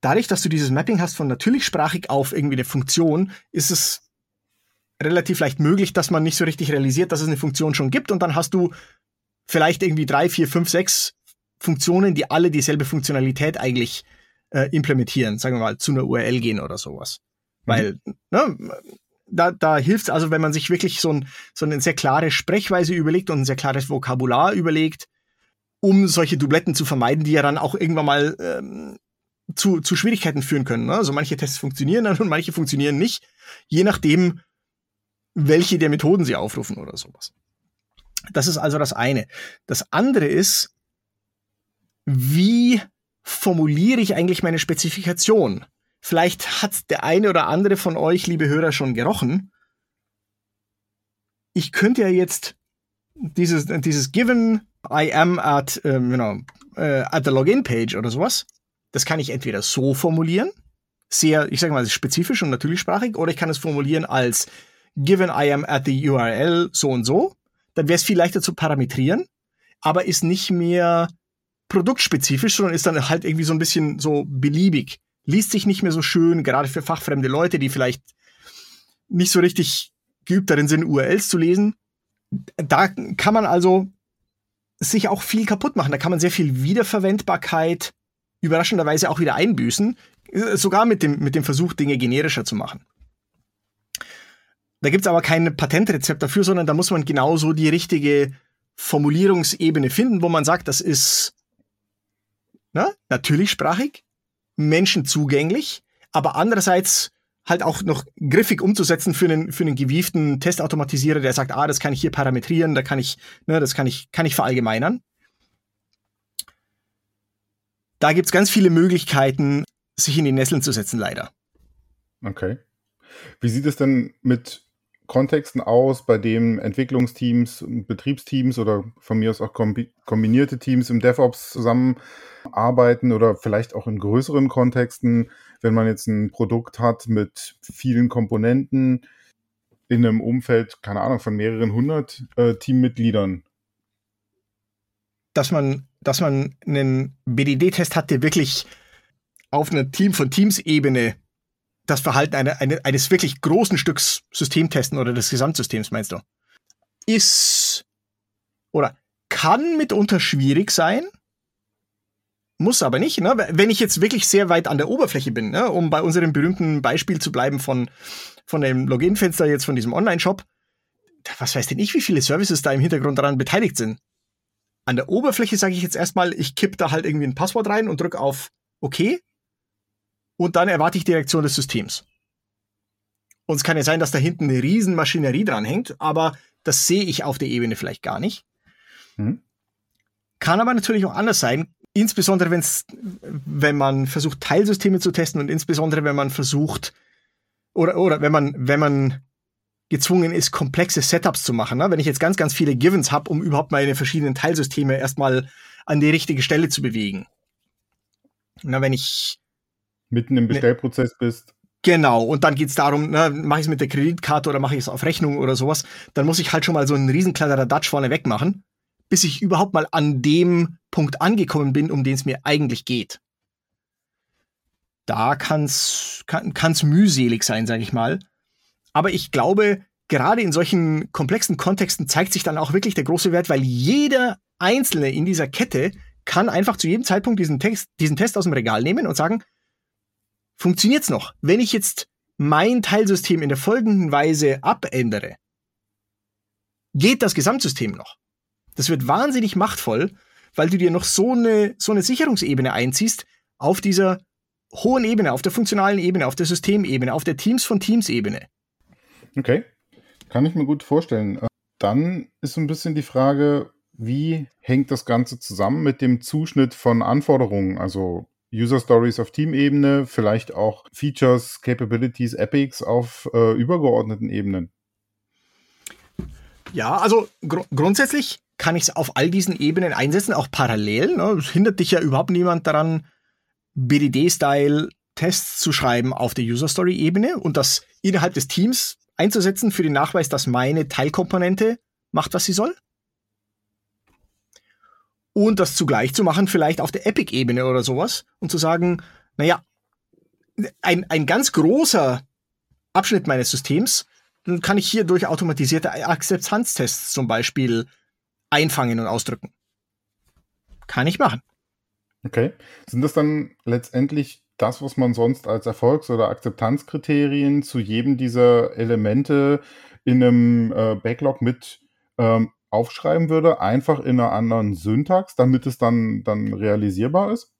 dadurch, dass du dieses Mapping hast von natürlichsprachig auf irgendwie eine Funktion, ist es relativ leicht möglich, dass man nicht so richtig realisiert, dass es eine Funktion schon gibt und dann hast du vielleicht irgendwie drei, vier, fünf, sechs Funktionen, die alle dieselbe Funktionalität eigentlich äh, implementieren, sagen wir mal, zu einer URL gehen oder sowas. Mhm. Weil, ne, da, da hilft es also, wenn man sich wirklich so, ein, so eine sehr klare Sprechweise überlegt und ein sehr klares Vokabular überlegt, um solche Dubletten zu vermeiden, die ja dann auch irgendwann mal ähm, zu, zu Schwierigkeiten führen können. Ne? Also manche Tests funktionieren dann und manche funktionieren nicht, je nachdem, welche der Methoden sie aufrufen oder sowas. Das ist also das eine. Das andere ist, wie formuliere ich eigentlich meine Spezifikation? Vielleicht hat der eine oder andere von euch, liebe Hörer, schon gerochen. Ich könnte ja jetzt dieses, dieses given I am at, ähm, you know, äh, at the Login Page oder sowas, das kann ich entweder so formulieren, sehr, ich sage mal, spezifisch und natürlichsprachig, oder ich kann es formulieren als given I am at the URL so und so. Dann wäre es viel leichter zu parametrieren, aber ist nicht mehr produktspezifisch, sondern ist dann halt irgendwie so ein bisschen so beliebig. Liest sich nicht mehr so schön, gerade für fachfremde Leute, die vielleicht nicht so richtig geübt darin sind, URLs zu lesen. Da kann man also sich auch viel kaputt machen. Da kann man sehr viel Wiederverwendbarkeit überraschenderweise auch wieder einbüßen, sogar mit dem, mit dem Versuch, Dinge generischer zu machen. Da gibt's aber kein Patentrezept dafür, sondern da muss man genauso die richtige Formulierungsebene finden, wo man sagt, das ist ne? natürlich sprachig, Menschen aber andererseits halt auch noch griffig umzusetzen für einen, für einen gewieften Testautomatisierer, der sagt, ah, das kann ich hier parametrieren, da kann ich, ne, das kann ich, kann ich verallgemeinern. Da gibt's ganz viele Möglichkeiten, sich in die Nesseln zu setzen, leider. Okay. Wie sieht es denn mit Kontexten aus, bei dem Entwicklungsteams, Betriebsteams oder von mir aus auch kombinierte Teams im DevOps zusammenarbeiten oder vielleicht auch in größeren Kontexten, wenn man jetzt ein Produkt hat mit vielen Komponenten in einem Umfeld, keine Ahnung, von mehreren hundert äh, Teammitgliedern. Dass man, dass man einen BDD-Test hat, der wirklich auf einer Team von Teams-Ebene das Verhalten eine, eine, eines wirklich großen Stücks System testen oder des Gesamtsystems, meinst du? Ist oder kann mitunter schwierig sein, muss aber nicht. Ne? Wenn ich jetzt wirklich sehr weit an der Oberfläche bin, ne? um bei unserem berühmten Beispiel zu bleiben von, von dem Login-Fenster jetzt von diesem Online-Shop, was weiß denn ich, wie viele Services da im Hintergrund daran beteiligt sind. An der Oberfläche sage ich jetzt erstmal, ich kipp da halt irgendwie ein Passwort rein und drücke auf OK. Und dann erwarte ich die Reaktion des Systems. Und es kann ja sein, dass da hinten eine Riesenmaschinerie dran hängt, aber das sehe ich auf der Ebene vielleicht gar nicht. Mhm. Kann aber natürlich auch anders sein, insbesondere wenn's, wenn man versucht, Teilsysteme zu testen und insbesondere wenn man versucht, oder, oder wenn man, wenn man gezwungen ist, komplexe Setups zu machen. Ne? Wenn ich jetzt ganz, ganz viele Givens habe, um überhaupt meine verschiedenen Teilsysteme erstmal an die richtige Stelle zu bewegen. Na, wenn ich mitten im ne Bestellprozess ne, bist. Genau, und dann geht's darum, ne, mache ich es mit der Kreditkarte oder mache ich es auf Rechnung oder sowas, dann muss ich halt schon mal so einen riesen Dutch vorne weg machen, bis ich überhaupt mal an dem Punkt angekommen bin, um den es mir eigentlich geht. Da kann's, kann, kann's mühselig sein, sage ich mal. Aber ich glaube, gerade in solchen komplexen Kontexten zeigt sich dann auch wirklich der große Wert, weil jeder Einzelne in dieser Kette kann einfach zu jedem Zeitpunkt diesen Text, diesen Test aus dem Regal nehmen und sagen, funktioniert's noch? Wenn ich jetzt mein Teilsystem in der folgenden Weise abändere, geht das Gesamtsystem noch? Das wird wahnsinnig machtvoll, weil du dir noch so eine, so eine Sicherungsebene einziehst auf dieser hohen Ebene, auf der funktionalen Ebene, auf der Systemebene, auf der Teams von Teams Ebene. Okay, kann ich mir gut vorstellen. Äh, dann ist so ein bisschen die Frage, wie hängt das Ganze zusammen mit dem Zuschnitt von Anforderungen, also User Stories auf Teamebene, vielleicht auch Features, Capabilities, Epics auf äh, übergeordneten Ebenen? Ja, also gr grundsätzlich kann ich es auf all diesen Ebenen einsetzen, auch parallel. Ne? Es hindert dich ja überhaupt niemand daran, BDD-Style Tests zu schreiben auf der User Story Ebene und das innerhalb des Teams einzusetzen für den Nachweis, dass meine Teilkomponente macht, was sie soll. Und das zugleich zu machen, vielleicht auf der Epic-Ebene oder sowas, und zu sagen, naja, ein, ein ganz großer Abschnitt meines Systems, dann kann ich hier durch automatisierte Akzeptanztests zum Beispiel einfangen und ausdrücken. Kann ich machen. Okay. Sind das dann letztendlich das, was man sonst als Erfolgs- oder Akzeptanzkriterien zu jedem dieser Elemente in einem äh, Backlog mit ähm, aufschreiben würde, einfach in einer anderen Syntax, damit es dann, dann realisierbar ist?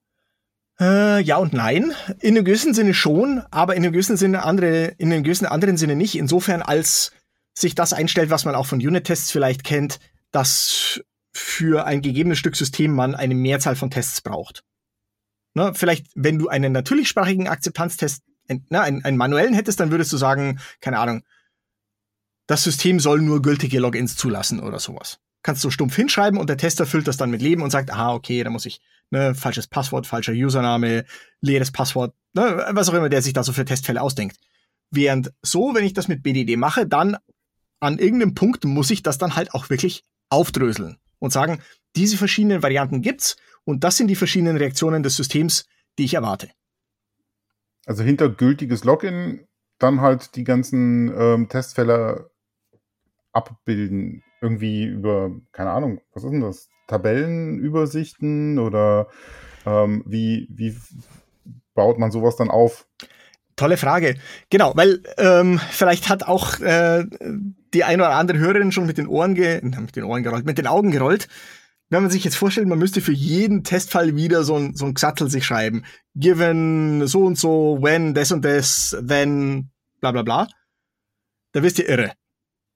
Äh, ja und nein. In einem gewissen Sinne schon, aber in einem gewissen Sinne andere, in einem gewissen anderen Sinne nicht. Insofern, als sich das einstellt, was man auch von Unit-Tests vielleicht kennt, dass für ein gegebenes Stück System man eine Mehrzahl von Tests braucht. Ne, vielleicht, wenn du einen natürlichsprachigen Akzeptanztest, ne, einen, einen manuellen hättest, dann würdest du sagen, keine Ahnung, das System soll nur gültige Logins zulassen oder sowas. Kannst du stumpf hinschreiben und der Tester füllt das dann mit Leben und sagt, aha, okay, da muss ich, ne, falsches Passwort, falscher Username, leeres Passwort, ne, was auch immer der sich da so für Testfälle ausdenkt. Während so, wenn ich das mit BDD mache, dann an irgendeinem Punkt muss ich das dann halt auch wirklich aufdröseln und sagen, diese verschiedenen Varianten gibt's und das sind die verschiedenen Reaktionen des Systems, die ich erwarte. Also hinter gültiges Login dann halt die ganzen ähm, Testfälle abbilden. Irgendwie über, keine Ahnung, was ist denn das? Tabellenübersichten oder ähm, wie, wie baut man sowas dann auf? Tolle Frage. Genau, weil ähm, vielleicht hat auch äh, die eine oder andere Hörerin schon mit den Ohren ge mit den Ohren gerollt, mit den Augen gerollt, wenn man sich jetzt vorstellt, man müsste für jeden Testfall wieder so ein, so ein Gsattel sich schreiben. Given so und so, when, das und das, then, bla bla bla. Da wirst du irre.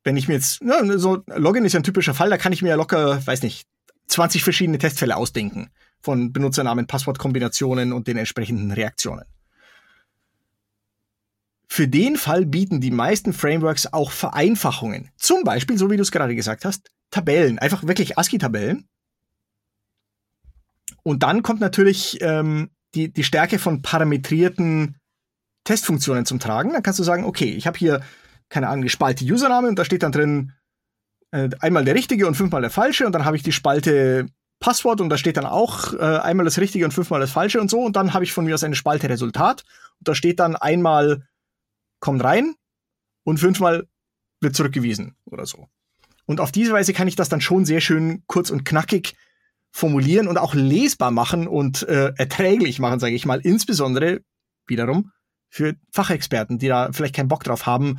Wenn ich mir jetzt, na, so Login ist ja ein typischer Fall, da kann ich mir ja locker, weiß nicht, 20 verschiedene Testfälle ausdenken. Von Benutzernamen, Passwortkombinationen und den entsprechenden Reaktionen. Für den Fall bieten die meisten Frameworks auch Vereinfachungen. Zum Beispiel, so wie du es gerade gesagt hast, Tabellen, einfach wirklich ASCII-Tabellen, und dann kommt natürlich ähm, die, die Stärke von parametrierten Testfunktionen zum Tragen. Dann kannst du sagen, okay, ich habe hier, keine Ahnung, gespalte Username und da steht dann drin äh, einmal der richtige und fünfmal der falsche und dann habe ich die Spalte Passwort und da steht dann auch äh, einmal das richtige und fünfmal das falsche und so und dann habe ich von mir aus eine Spalte Resultat und da steht dann einmal kommt rein und fünfmal wird zurückgewiesen oder so. Und auf diese Weise kann ich das dann schon sehr schön kurz und knackig formulieren und auch lesbar machen und äh, erträglich machen, sage ich mal. Insbesondere wiederum für Fachexperten, die da vielleicht keinen Bock drauf haben,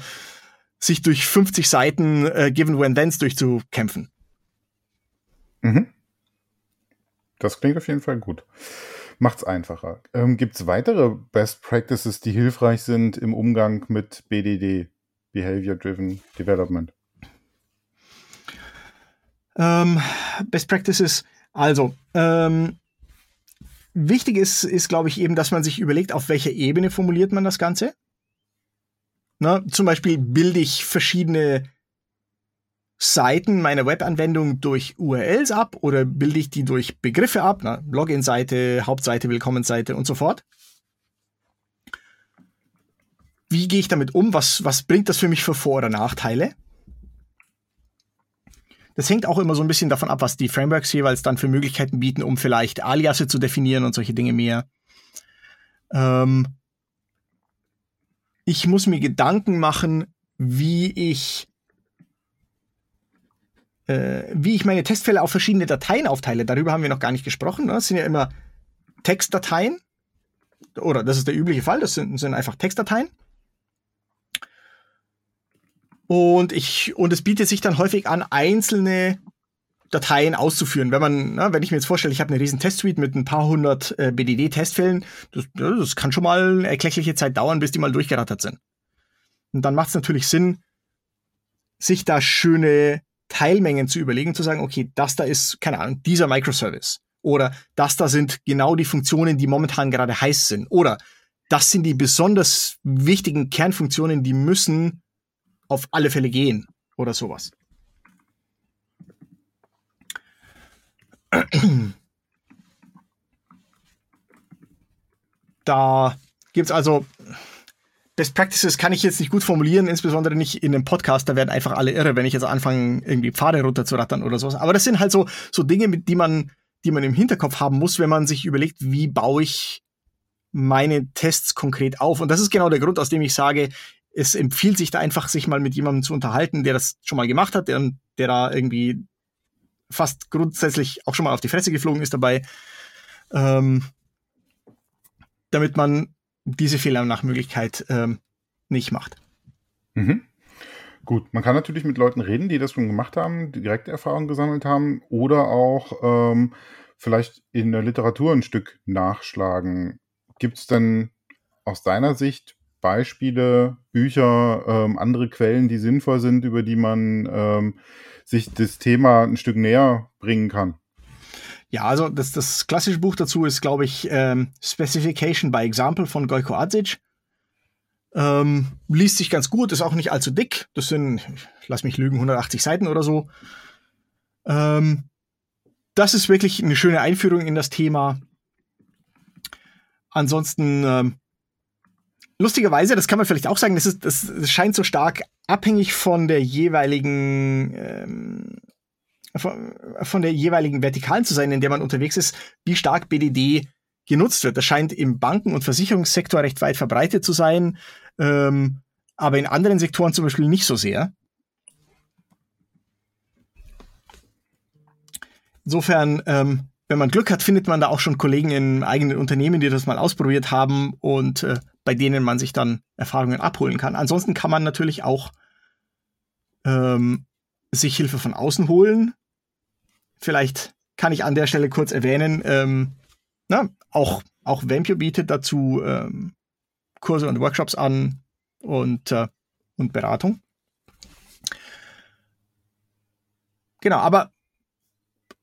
sich durch 50 Seiten äh, Given When Thens durchzukämpfen. Mhm. Das klingt auf jeden Fall gut. Macht's einfacher. Ähm, Gibt es weitere Best Practices, die hilfreich sind im Umgang mit BDD, Behavior Driven Development? Ähm, Best Practices, also, ähm, wichtig ist, ist glaube ich, eben, dass man sich überlegt, auf welcher Ebene formuliert man das Ganze. Na, zum Beispiel bilde ich verschiedene Seiten meiner Webanwendung durch URLs ab oder bilde ich die durch Begriffe ab, Login-Seite, Hauptseite, Willkommensseite und so fort. Wie gehe ich damit um? Was, was bringt das für mich für Vor- oder Nachteile? Das hängt auch immer so ein bisschen davon ab, was die Frameworks jeweils dann für Möglichkeiten bieten, um vielleicht Aliasse zu definieren und solche Dinge mehr. Ähm ich muss mir Gedanken machen, wie ich äh, wie ich meine Testfälle auf verschiedene Dateien aufteile. Darüber haben wir noch gar nicht gesprochen. Ne? Das sind ja immer Textdateien. Oder das ist der übliche Fall. Das sind, sind einfach Textdateien. Und ich, und es bietet sich dann häufig an, einzelne Dateien auszuführen. Wenn man, na, wenn ich mir jetzt vorstelle, ich habe eine riesen Testsuite mit ein paar hundert äh, BDD-Testfällen, das, das kann schon mal eine erkleckliche Zeit dauern, bis die mal durchgerattert sind. Und dann macht es natürlich Sinn, sich da schöne Teilmengen zu überlegen, zu sagen, okay, das da ist, keine Ahnung, dieser Microservice. Oder das da sind genau die Funktionen, die momentan gerade heiß sind. Oder das sind die besonders wichtigen Kernfunktionen, die müssen auf alle Fälle gehen. Oder sowas. Da gibt es also Best Practices kann ich jetzt nicht gut formulieren, insbesondere nicht in einem Podcast. Da werden einfach alle irre, wenn ich jetzt anfange, irgendwie Pfade runterzurattern oder sowas. Aber das sind halt so, so Dinge, mit die man, die man im Hinterkopf haben muss, wenn man sich überlegt, wie baue ich meine Tests konkret auf. Und das ist genau der Grund, aus dem ich sage, es empfiehlt sich da einfach, sich mal mit jemandem zu unterhalten, der das schon mal gemacht hat, der, der da irgendwie fast grundsätzlich auch schon mal auf die Fresse geflogen ist dabei, ähm, damit man diese Fehler nach Möglichkeit ähm, nicht macht. Mhm. Gut, man kann natürlich mit Leuten reden, die das schon gemacht haben, direkte Erfahrung gesammelt haben oder auch ähm, vielleicht in der Literatur ein Stück nachschlagen. Gibt es denn aus deiner Sicht Beispiele, Bücher, ähm, andere Quellen, die sinnvoll sind, über die man ähm, sich das Thema ein Stück näher bringen kann? Ja, also das, das klassische Buch dazu ist, glaube ich, ähm, Specification by Example von Gojko Adzic. Ähm, liest sich ganz gut, ist auch nicht allzu dick. Das sind, lass mich lügen, 180 Seiten oder so. Ähm, das ist wirklich eine schöne Einführung in das Thema. Ansonsten, ähm, lustigerweise, das kann man vielleicht auch sagen, das, ist, das, scheint so stark abhängig von der jeweiligen ähm, von der jeweiligen Vertikalen zu sein, in der man unterwegs ist, wie stark BDD genutzt wird. Das scheint im Banken- und Versicherungssektor recht weit verbreitet zu sein, ähm, aber in anderen Sektoren zum Beispiel nicht so sehr. Insofern, ähm, wenn man Glück hat, findet man da auch schon Kollegen in eigenen Unternehmen, die das mal ausprobiert haben und äh, bei denen man sich dann Erfahrungen abholen kann. Ansonsten kann man natürlich auch ähm, sich Hilfe von außen holen. Vielleicht kann ich an der Stelle kurz erwähnen, ähm, na, auch, auch Vampire bietet dazu ähm, Kurse und Workshops an und, äh, und Beratung. Genau, aber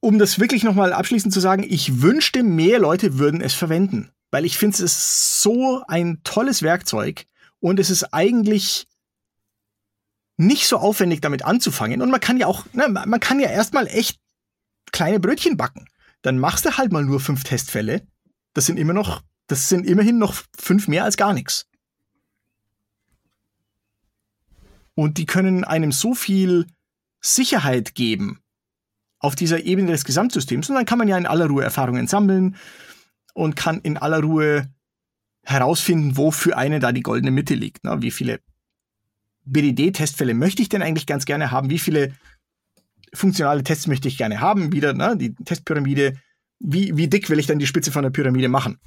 um das wirklich nochmal abschließend zu sagen, ich wünschte, mehr Leute würden es verwenden, weil ich finde, es ist so ein tolles Werkzeug und es ist eigentlich nicht so aufwendig damit anzufangen und man kann ja auch, ne, man kann ja erstmal echt kleine Brötchen backen. Dann machst du halt mal nur fünf Testfälle. Das sind immer noch, das sind immerhin noch fünf mehr als gar nichts. Und die können einem so viel Sicherheit geben auf dieser Ebene des Gesamtsystems. Und dann kann man ja in aller Ruhe Erfahrungen sammeln und kann in aller Ruhe herausfinden, wo für eine da die goldene Mitte liegt. Ne? Wie viele BDD-Testfälle möchte ich denn eigentlich ganz gerne haben? Wie viele funktionale Tests möchte ich gerne haben, wieder, ne, die Testpyramide, wie, wie dick will ich dann die Spitze von der Pyramide machen?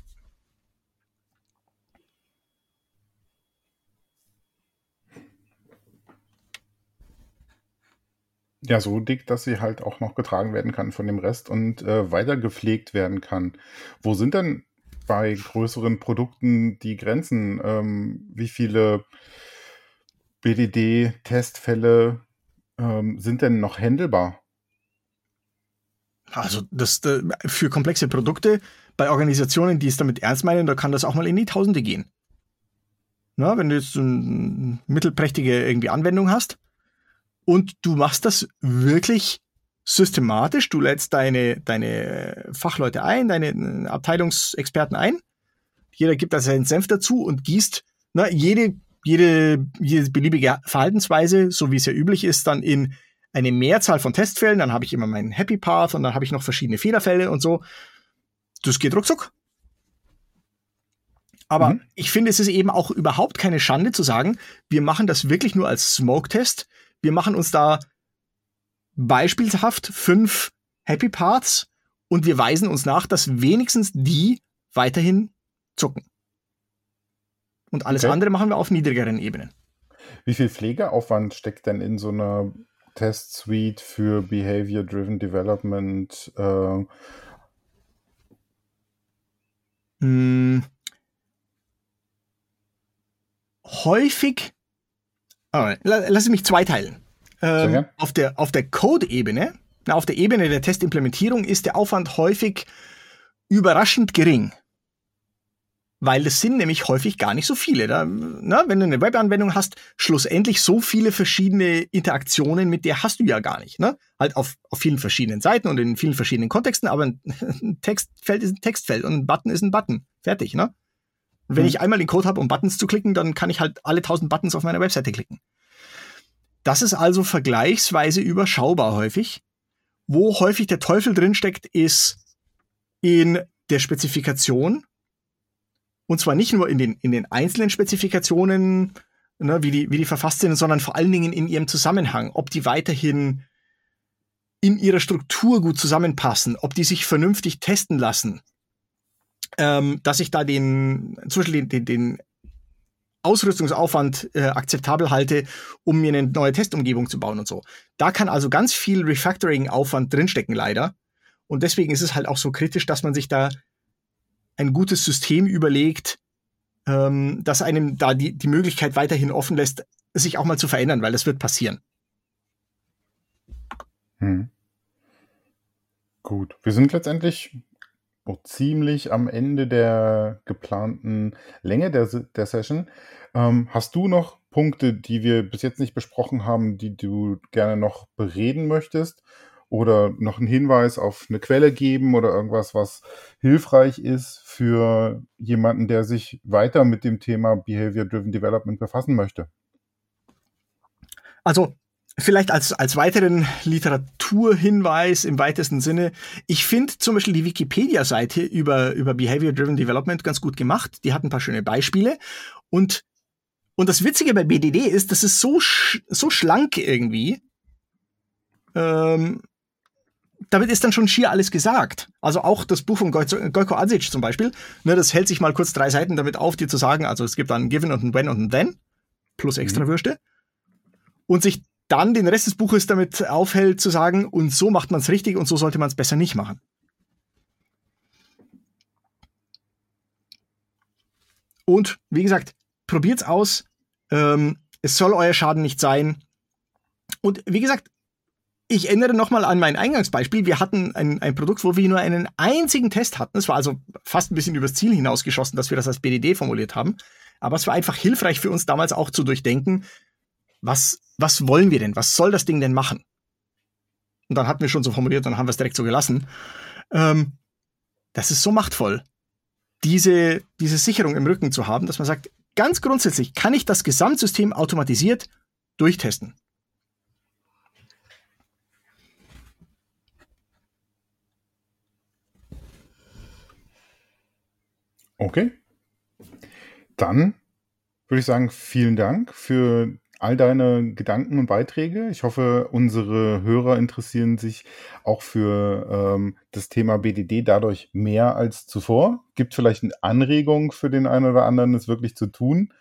Ja, so dick, dass sie halt auch noch getragen werden kann von dem Rest und äh, weiter gepflegt werden kann. Wo sind denn bei größeren Produkten die Grenzen? Ähm, wie viele BDD-Testfälle ähm, sind denn noch händelbar? Also das, äh, für komplexe Produkte bei Organisationen, die es damit ernst meinen, da kann das auch mal in die Tausende gehen. Na, wenn du jetzt eine mittelprächtige irgendwie Anwendung hast und du machst das wirklich systematisch, du lädst deine, deine Fachleute ein, deine Abteilungsexperten ein, jeder gibt da seinen Senf dazu und gießt na, jede, jede, jede beliebige Verhaltensweise, so wie es ja üblich ist, dann in eine Mehrzahl von Testfällen, dann habe ich immer meinen Happy Path und dann habe ich noch verschiedene Fehlerfälle und so. Das geht ruckzuck. Aber mhm. ich finde, es ist eben auch überhaupt keine Schande zu sagen, wir machen das wirklich nur als Smoke-Test. Wir machen uns da beispielhaft fünf Happy Paths und wir weisen uns nach, dass wenigstens die weiterhin zucken. Und alles okay. andere machen wir auf niedrigeren Ebenen. Wie viel Pflegeaufwand steckt denn in so einer Test-Suite für Behavior-Driven Development? Äh, hm. Häufig, lass mich zweiteilen. Ähm, auf der, auf der Code-Ebene, auf der Ebene der Testimplementierung ist der Aufwand häufig überraschend gering. Weil das sind nämlich häufig gar nicht so viele. Da, na, wenn du eine Webanwendung hast, schlussendlich so viele verschiedene Interaktionen mit der hast du ja gar nicht. Ne? Halt auf, auf vielen verschiedenen Seiten und in vielen verschiedenen Kontexten, aber ein Textfeld ist ein Textfeld und ein Button ist ein Button. Fertig, ne? Und wenn hm. ich einmal den Code habe, um Buttons zu klicken, dann kann ich halt alle tausend Buttons auf meiner Webseite klicken. Das ist also vergleichsweise überschaubar häufig. Wo häufig der Teufel drinsteckt, ist in der Spezifikation. Und zwar nicht nur in den, in den einzelnen Spezifikationen, ne, wie, die, wie die verfasst sind, sondern vor allen Dingen in ihrem Zusammenhang, ob die weiterhin in ihrer Struktur gut zusammenpassen, ob die sich vernünftig testen lassen, ähm, dass ich da den, zum Beispiel den, den, den Ausrüstungsaufwand äh, akzeptabel halte, um mir eine neue Testumgebung zu bauen und so. Da kann also ganz viel Refactoring-Aufwand drinstecken, leider. Und deswegen ist es halt auch so kritisch, dass man sich da ein gutes System überlegt, ähm, das einem da die, die Möglichkeit weiterhin offen lässt, sich auch mal zu verändern, weil das wird passieren. Hm. Gut, wir sind letztendlich oh, ziemlich am Ende der geplanten Länge der, der Session. Ähm, hast du noch Punkte, die wir bis jetzt nicht besprochen haben, die du gerne noch bereden möchtest? oder noch einen Hinweis auf eine Quelle geben oder irgendwas, was hilfreich ist für jemanden, der sich weiter mit dem Thema Behavior-Driven Development befassen möchte? Also vielleicht als, als weiteren Literaturhinweis im weitesten Sinne. Ich finde zum Beispiel die Wikipedia-Seite über, über Behavior-Driven Development ganz gut gemacht. Die hat ein paar schöne Beispiele. Und, und das Witzige bei BDD ist, das ist so, sch so schlank irgendwie. Ähm, damit ist dann schon schier alles gesagt. Also auch das Buch von Gojko Adzic zum Beispiel, ne, das hält sich mal kurz drei Seiten damit auf, dir zu sagen, also es gibt dann ein Given und ein When und ein Then, plus extra mhm. Würste. Und sich dann den Rest des Buches damit aufhält, zu sagen, und so macht man es richtig und so sollte man es besser nicht machen. Und wie gesagt, probiert's aus. Ähm, es soll euer Schaden nicht sein. Und wie gesagt, ich erinnere nochmal an mein Eingangsbeispiel. Wir hatten ein, ein Produkt, wo wir nur einen einzigen Test hatten. Es war also fast ein bisschen übers Ziel hinausgeschossen, dass wir das als BDD formuliert haben. Aber es war einfach hilfreich für uns damals auch zu durchdenken, was, was wollen wir denn? Was soll das Ding denn machen? Und dann hatten wir schon so formuliert, dann haben wir es direkt so gelassen. Ähm, das ist so machtvoll, diese, diese Sicherung im Rücken zu haben, dass man sagt, ganz grundsätzlich kann ich das Gesamtsystem automatisiert durchtesten. Okay. Dann würde ich sagen, vielen Dank für all deine Gedanken und Beiträge. Ich hoffe, unsere Hörer interessieren sich auch für ähm, das Thema BDD dadurch mehr als zuvor. Gibt vielleicht eine Anregung für den einen oder anderen, es wirklich zu tun.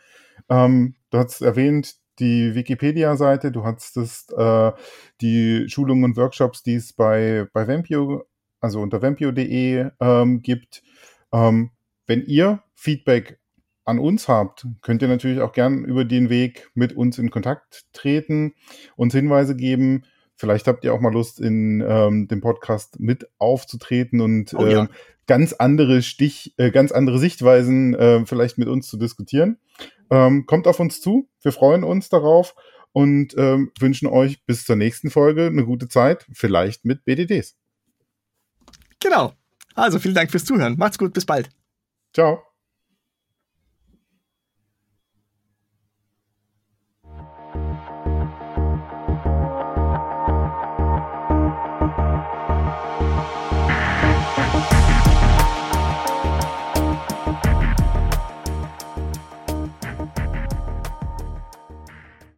Ähm, du hast erwähnt, die Wikipedia-Seite, du hattest äh, die Schulungen und Workshops, die es bei, bei Vampio, also unter vampio.de ähm, gibt. Ähm, wenn ihr Feedback an uns habt, könnt ihr natürlich auch gern über den Weg mit uns in Kontakt treten, uns Hinweise geben. Vielleicht habt ihr auch mal Lust, in ähm, dem Podcast mit aufzutreten und oh, ja. äh, ganz andere Stich, äh, ganz andere Sichtweisen äh, vielleicht mit uns zu diskutieren. Ähm, kommt auf uns zu. Wir freuen uns darauf und ähm, wünschen euch bis zur nächsten Folge eine gute Zeit, vielleicht mit BDDs. Genau. Also vielen Dank fürs Zuhören. Macht's gut, bis bald. Ciao.